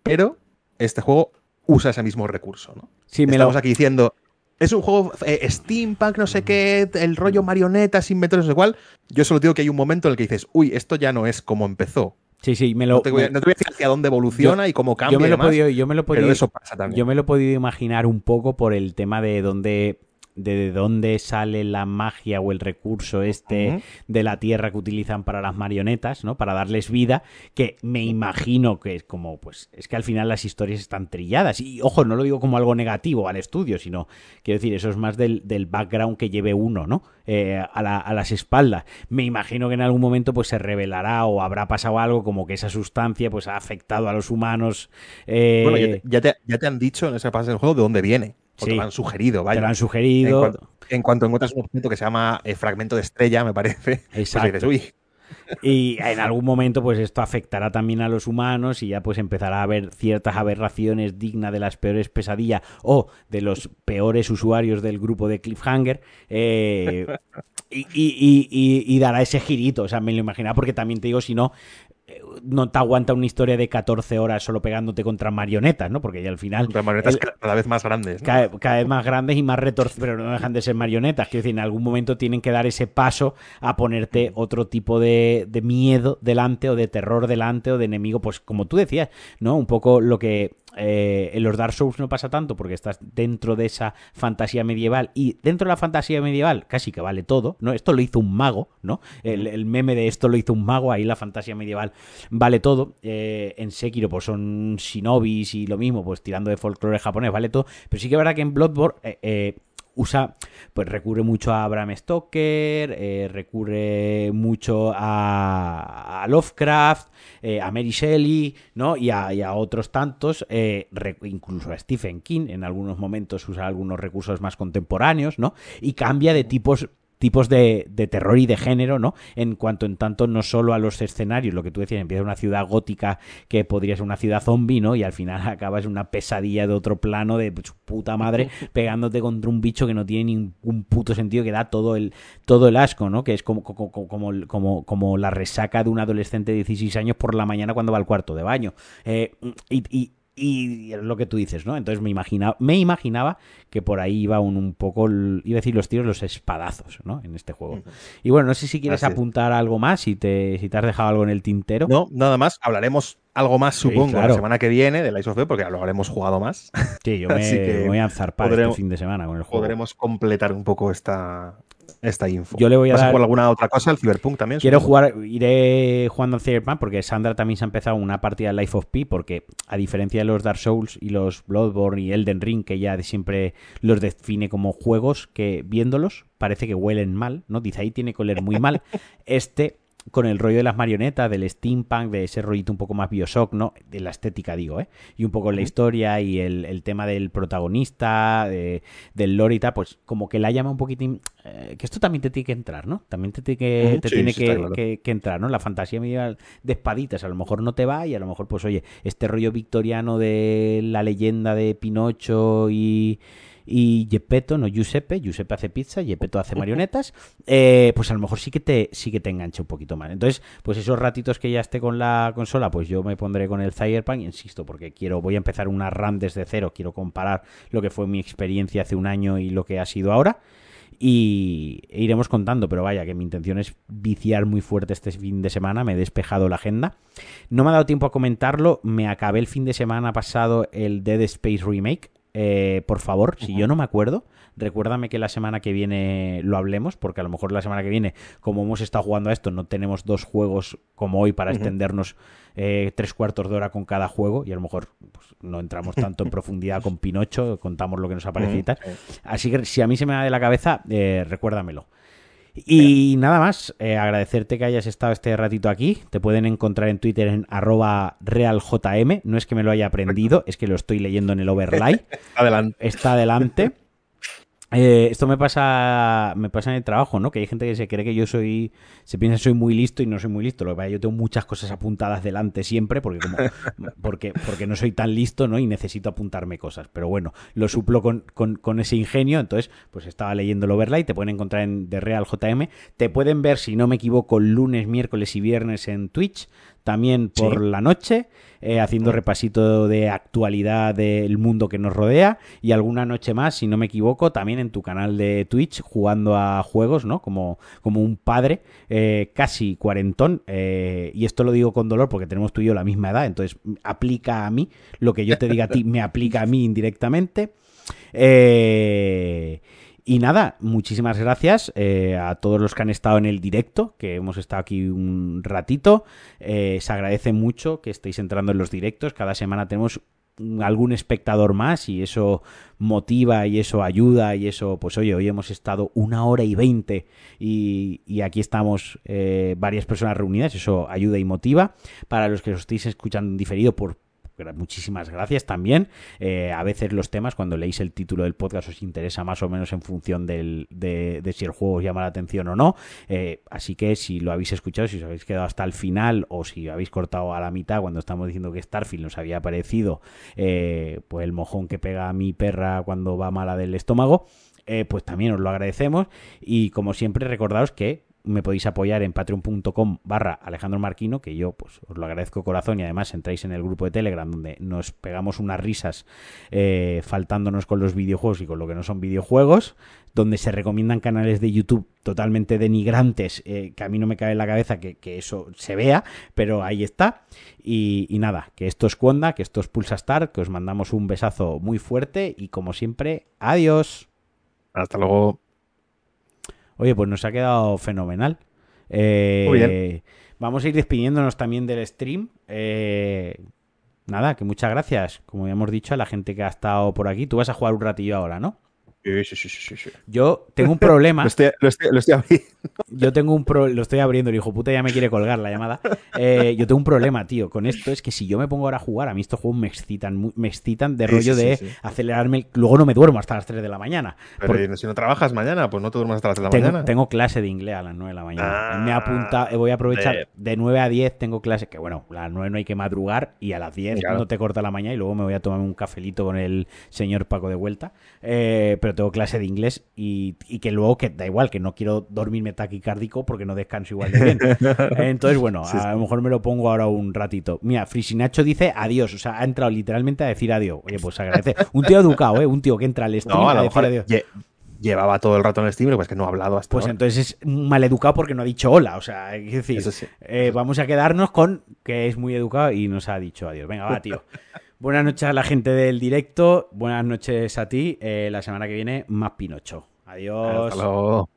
Speaker 2: Pero este juego usa ese mismo recurso, ¿no?
Speaker 1: Sí, me
Speaker 2: Estamos aquí diciendo, es un juego eh, steampunk, no sé qué, el rollo marionetas, inventos, no sé cuál. Yo solo digo que hay un momento en el que dices, uy, esto ya no es como empezó.
Speaker 1: Sí, sí, me lo.
Speaker 2: No te voy, a, decir hacia dónde evoluciona y cómo cambia.
Speaker 1: Yo me lo he podido, yo me lo
Speaker 2: pero eso pasa también.
Speaker 1: Yo me lo he podido imaginar un poco por el tema de dónde de dónde sale la magia o el recurso este de la tierra que utilizan para las marionetas, ¿no? Para darles vida, que me imagino que es como, pues, es que al final las historias están trilladas. Y ojo, no lo digo como algo negativo al estudio, sino, quiero decir, eso es más del, background que lleve uno, ¿no? Eh, a, las espaldas. Me imagino que en algún momento, pues, se revelará o habrá pasado algo como que esa sustancia, pues, ha afectado a los humanos.
Speaker 2: Eh, bueno, ya te, ya te, han dicho en esa fase del juego de dónde viene te lo han sugerido, vaya.
Speaker 1: Te lo han sugerido.
Speaker 2: En cuanto, encuentras un objeto que se llama eh, fragmento de estrella, me parece.
Speaker 1: Pues Exacto. Y en algún momento, pues esto afectará también a los humanos y ya pues empezará a haber ciertas aberraciones dignas de las peores pesadillas o de los peores usuarios del grupo de Cliffhanger. Eh, y, y, dará ese girito, o sea, me lo imaginaba porque también te digo, si no, no te aguanta una historia de 14 horas solo pegándote contra marionetas, ¿no? Porque ya al final...
Speaker 2: Contra marionetas cada vez más grandes.
Speaker 1: Cada, vez más grandes y más retorcidas, pero no dejan de ser marionetas. Quiero decir, en algún momento tienen que dar ese paso a ponerte otro tipo de, de miedo delante o de terror delante o de enemigo, pues como tú decías, ¿no? Un poco lo que eh, en los Dark Souls no pasa tanto porque estás dentro de esa fantasía medieval y dentro de la fantasía medieval casi que vale todo, ¿no? Esto lo hizo un mago, ¿no? El, meme de esto lo hizo un mago, ahí la fantasía medieval vale todo. Eh, en Sekiro pues son shinobis y lo mismo, pues tirando de folclore japonés, vale todo. Pero sí que es verdad que en Bloodborne... Eh, usa, pues recurre mucho a Bram Stoker, eh, recurre mucho a, Lovecraft, eh, a Mary Shelley, ¿no? Y a, otros tantos, eh, incluso a Stephen King, en algunos momentos usa algunos recursos más contemporáneos, ¿no? Y cambia de tipos tipos de, terror y de género, ¿no? En cuanto en tanto no solo a los escenarios, lo que tú decías, empieza una ciudad gótica que podría ser una ciudad zombie, ¿no? Y al final acabas una pesadilla de otro plano de puta madre pegándote contra un bicho que no tiene ningún puto sentido, que da todo el, todo el asco, ¿no? Que es como, como, como, como, la resaca de un adolescente de 16 años por la mañana cuando va al cuarto de baño. Eh, y y lo que tú dices, ¿no? Entonces me, imagina, me imaginaba que por ahí iba un, poco, iba a decir los tiros, los espadazos, ¿no? En este juego. Y bueno, no sé si quieres apuntar algo más, si te, si te has dejado algo en el tintero.
Speaker 2: No, nada más. Hablaremos algo más, supongo, la semana que viene de la of porque lo habremos jugado más.
Speaker 1: Sí, yo me voy a zarpar este fin de semana con el juego.
Speaker 2: Podremos completar un poco esta, esta info.
Speaker 1: Yo le voy a
Speaker 2: ¿Vas
Speaker 1: dar...
Speaker 2: a jugar alguna otra cosa? ¿El Cyberpunk también?
Speaker 1: Quiero jugar, iré jugando al Cyberpunk porque Sandra también se ha empezado una partida de Life of Pi porque a diferencia de los Dark Souls y los Bloodborne y Elden Ring que ya siempre los define como juegos que viéndolos parece que huelen mal, ¿no? Dice ahí tiene que oler muy mal. Este con el rollo de las marionetas, del steampunk, de ese rollito un poco más Bioshock, ¿no? De la estética, digo, ¿eh? Y un poco la historia y el, tema del protagonista, del Lorita, pues como que la llama un poquitín... Eh, que esto también te tiene que entrar, ¿no? También te, tiene que, te tiene que, entrar, ¿no? La fantasía medieval de espaditas a lo mejor no te va y a lo mejor, pues oye, este rollo victoriano de la leyenda de Pinocho y y Gepetto, no Giuseppe, Giuseppe hace pizza, Gepetto hace marionetas, eh, pues a lo mejor sí que te sí que te engancha un poquito más. Entonces, pues esos ratitos que ya esté con la consola, pues yo me pondré con el Cyberpunk, insisto, porque quiero voy a empezar una RAM desde cero, quiero comparar lo que fue mi experiencia hace un año y lo que ha sido ahora y iremos contando, pero vaya, que mi intención es viciar muy fuerte este fin de semana, me he despejado la agenda. No me ha dado tiempo a comentarlo, me acabé el fin de semana pasado el Dead Space Remake, eh, por favor, si yo no me acuerdo, recuérdame que la semana que viene lo hablemos, porque a lo mejor la semana que viene, como hemos estado jugando a esto, no tenemos dos juegos como hoy para extendernos eh, tres cuartos de hora con cada juego y a lo mejor pues, no entramos tanto en profundidad con Pinocho, contamos lo que nos aparece y tal. Así que si a mí se me da de la cabeza, eh, recuérdamelo. Y nada más, eh, agradecerte que hayas estado este ratito aquí. Te pueden encontrar en Twitter en arroba realjm. No es que me lo haya aprendido, es que lo estoy leyendo en el overlay.
Speaker 2: Adelante.
Speaker 1: Está adelante. Eh, esto me pasa, me pasa en el trabajo, ¿no? Que hay gente que se cree que yo soy, se piensa que soy muy listo y no soy muy listo. Lo que pasa yo tengo muchas cosas apuntadas delante siempre, porque como, porque, porque no soy tan listo, ¿no? Y necesito apuntarme cosas. Pero bueno, lo suplo con, con, ese ingenio. Entonces, pues estaba leyendo el overlay, te pueden encontrar en The Real JM. Te pueden ver, si no me equivoco, lunes, miércoles y viernes en Twitch también por la noche, eh, haciendo repasito de actualidad del mundo que nos rodea y alguna noche más, si no me equivoco, también en tu canal de Twitch jugando a juegos, ¿no? Como, como un padre eh, casi cuarentón. Eh, y esto lo digo con dolor porque tenemos tú y yo la misma edad, entonces aplica a mí, lo que yo te diga a ti me aplica a mí indirectamente. Eh, y nada, muchísimas gracias eh, a todos los que han estado en el directo, que hemos estado aquí un ratito. Eh, se agradece mucho que estéis entrando en los directos. Cada semana tenemos algún espectador más y eso motiva y eso ayuda y eso, pues oye, hoy hemos estado una hora y veinte y, aquí estamos eh, varias personas reunidas, eso ayuda y motiva. Para los que os estéis escuchando en diferido por muchísimas gracias también. Eh, a veces los temas, cuando leéis el título del podcast, os interesa más o menos en función de, si el juego os llama la atención o no. Eh, así que si lo habéis escuchado, si os habéis quedado hasta el final o si habéis cortado a la mitad cuando estamos diciendo que Starfield nos había parecido eh, pues el mojón que pega a mi perra cuando va mala del estómago, pues también os lo agradecemos. Y como siempre, recordaos que me podéis apoyar en patreon.com barra Alejandro Marquino, que yo pues os lo agradezco corazón y además entráis en el grupo de Telegram donde nos pegamos unas risas eh, faltándonos con los videojuegos y con lo que no son videojuegos, donde se recomiendan canales de YouTube totalmente denigrantes, eh, que a mí no me cae en la cabeza que, eso se vea, pero ahí está. Y, y, nada, que esto es Cuonda, que esto es Pulsa Star, que os mandamos un besazo muy fuerte y como siempre, adiós.
Speaker 2: Hasta luego.
Speaker 1: Oye, pues nos ha quedado fenomenal. Eh, Muy bien. Vamos a ir despidiéndonos también del stream. Eh, nada, que muchas gracias, como ya hemos dicho, a la gente que ha estado por aquí. Tú vas a jugar un ratillo ahora, ¿no?
Speaker 2: Sí, sí, sí, sí,
Speaker 1: Yo tengo un problema.
Speaker 2: lo, estoy, abriendo.
Speaker 1: Yo tengo un pro... Lo estoy abriendo, el hijo puta ya me quiere colgar la llamada. Eh, yo tengo un problema, tío, con esto. Es que si yo me pongo ahora a jugar, a mí estos juegos me excitan, me excitan de rollo de acelerarme. Luego no me duermo hasta las 3 de la mañana.
Speaker 2: Pero si no trabajas mañana, pues no te duermas hasta las 3 de la
Speaker 1: tengo,
Speaker 2: mañana.
Speaker 1: Tengo clase de inglés a las 9 de la mañana. me apunta, voy a aprovechar. De 9 a 10 tengo clase, que bueno, a las 9 no hay que madrugar y a las 10 no te corta la mañana y luego me voy a tomar un cafelito con el señor Paco de vuelta. Eh, pero tengo clase de inglés y, que luego que da igual, que no quiero dormirme taquicárdico porque no descanso igual de bien. Entonces, bueno, a lo mejor me lo pongo ahora un ratito. Mira, Frisinacho dice adiós, o sea, ha entrado literalmente a decir adiós. Oye, pues agradece. Un tío educado, ¿eh? Un tío que entra al stream a, decir adiós.
Speaker 2: Llevaba todo el rato en el stream, pues que no ha hablado hasta
Speaker 1: Pues entonces es mal educado porque no ha dicho hola. O sea, es decir, eh, vamos a quedarnos con que es muy educado y nos ha dicho adiós. Venga, va, tío. Buenas noches a la gente del directo, buenas noches a ti. Eh, la semana que viene, más Pinocho. Adiós.
Speaker 2: Hasta luego.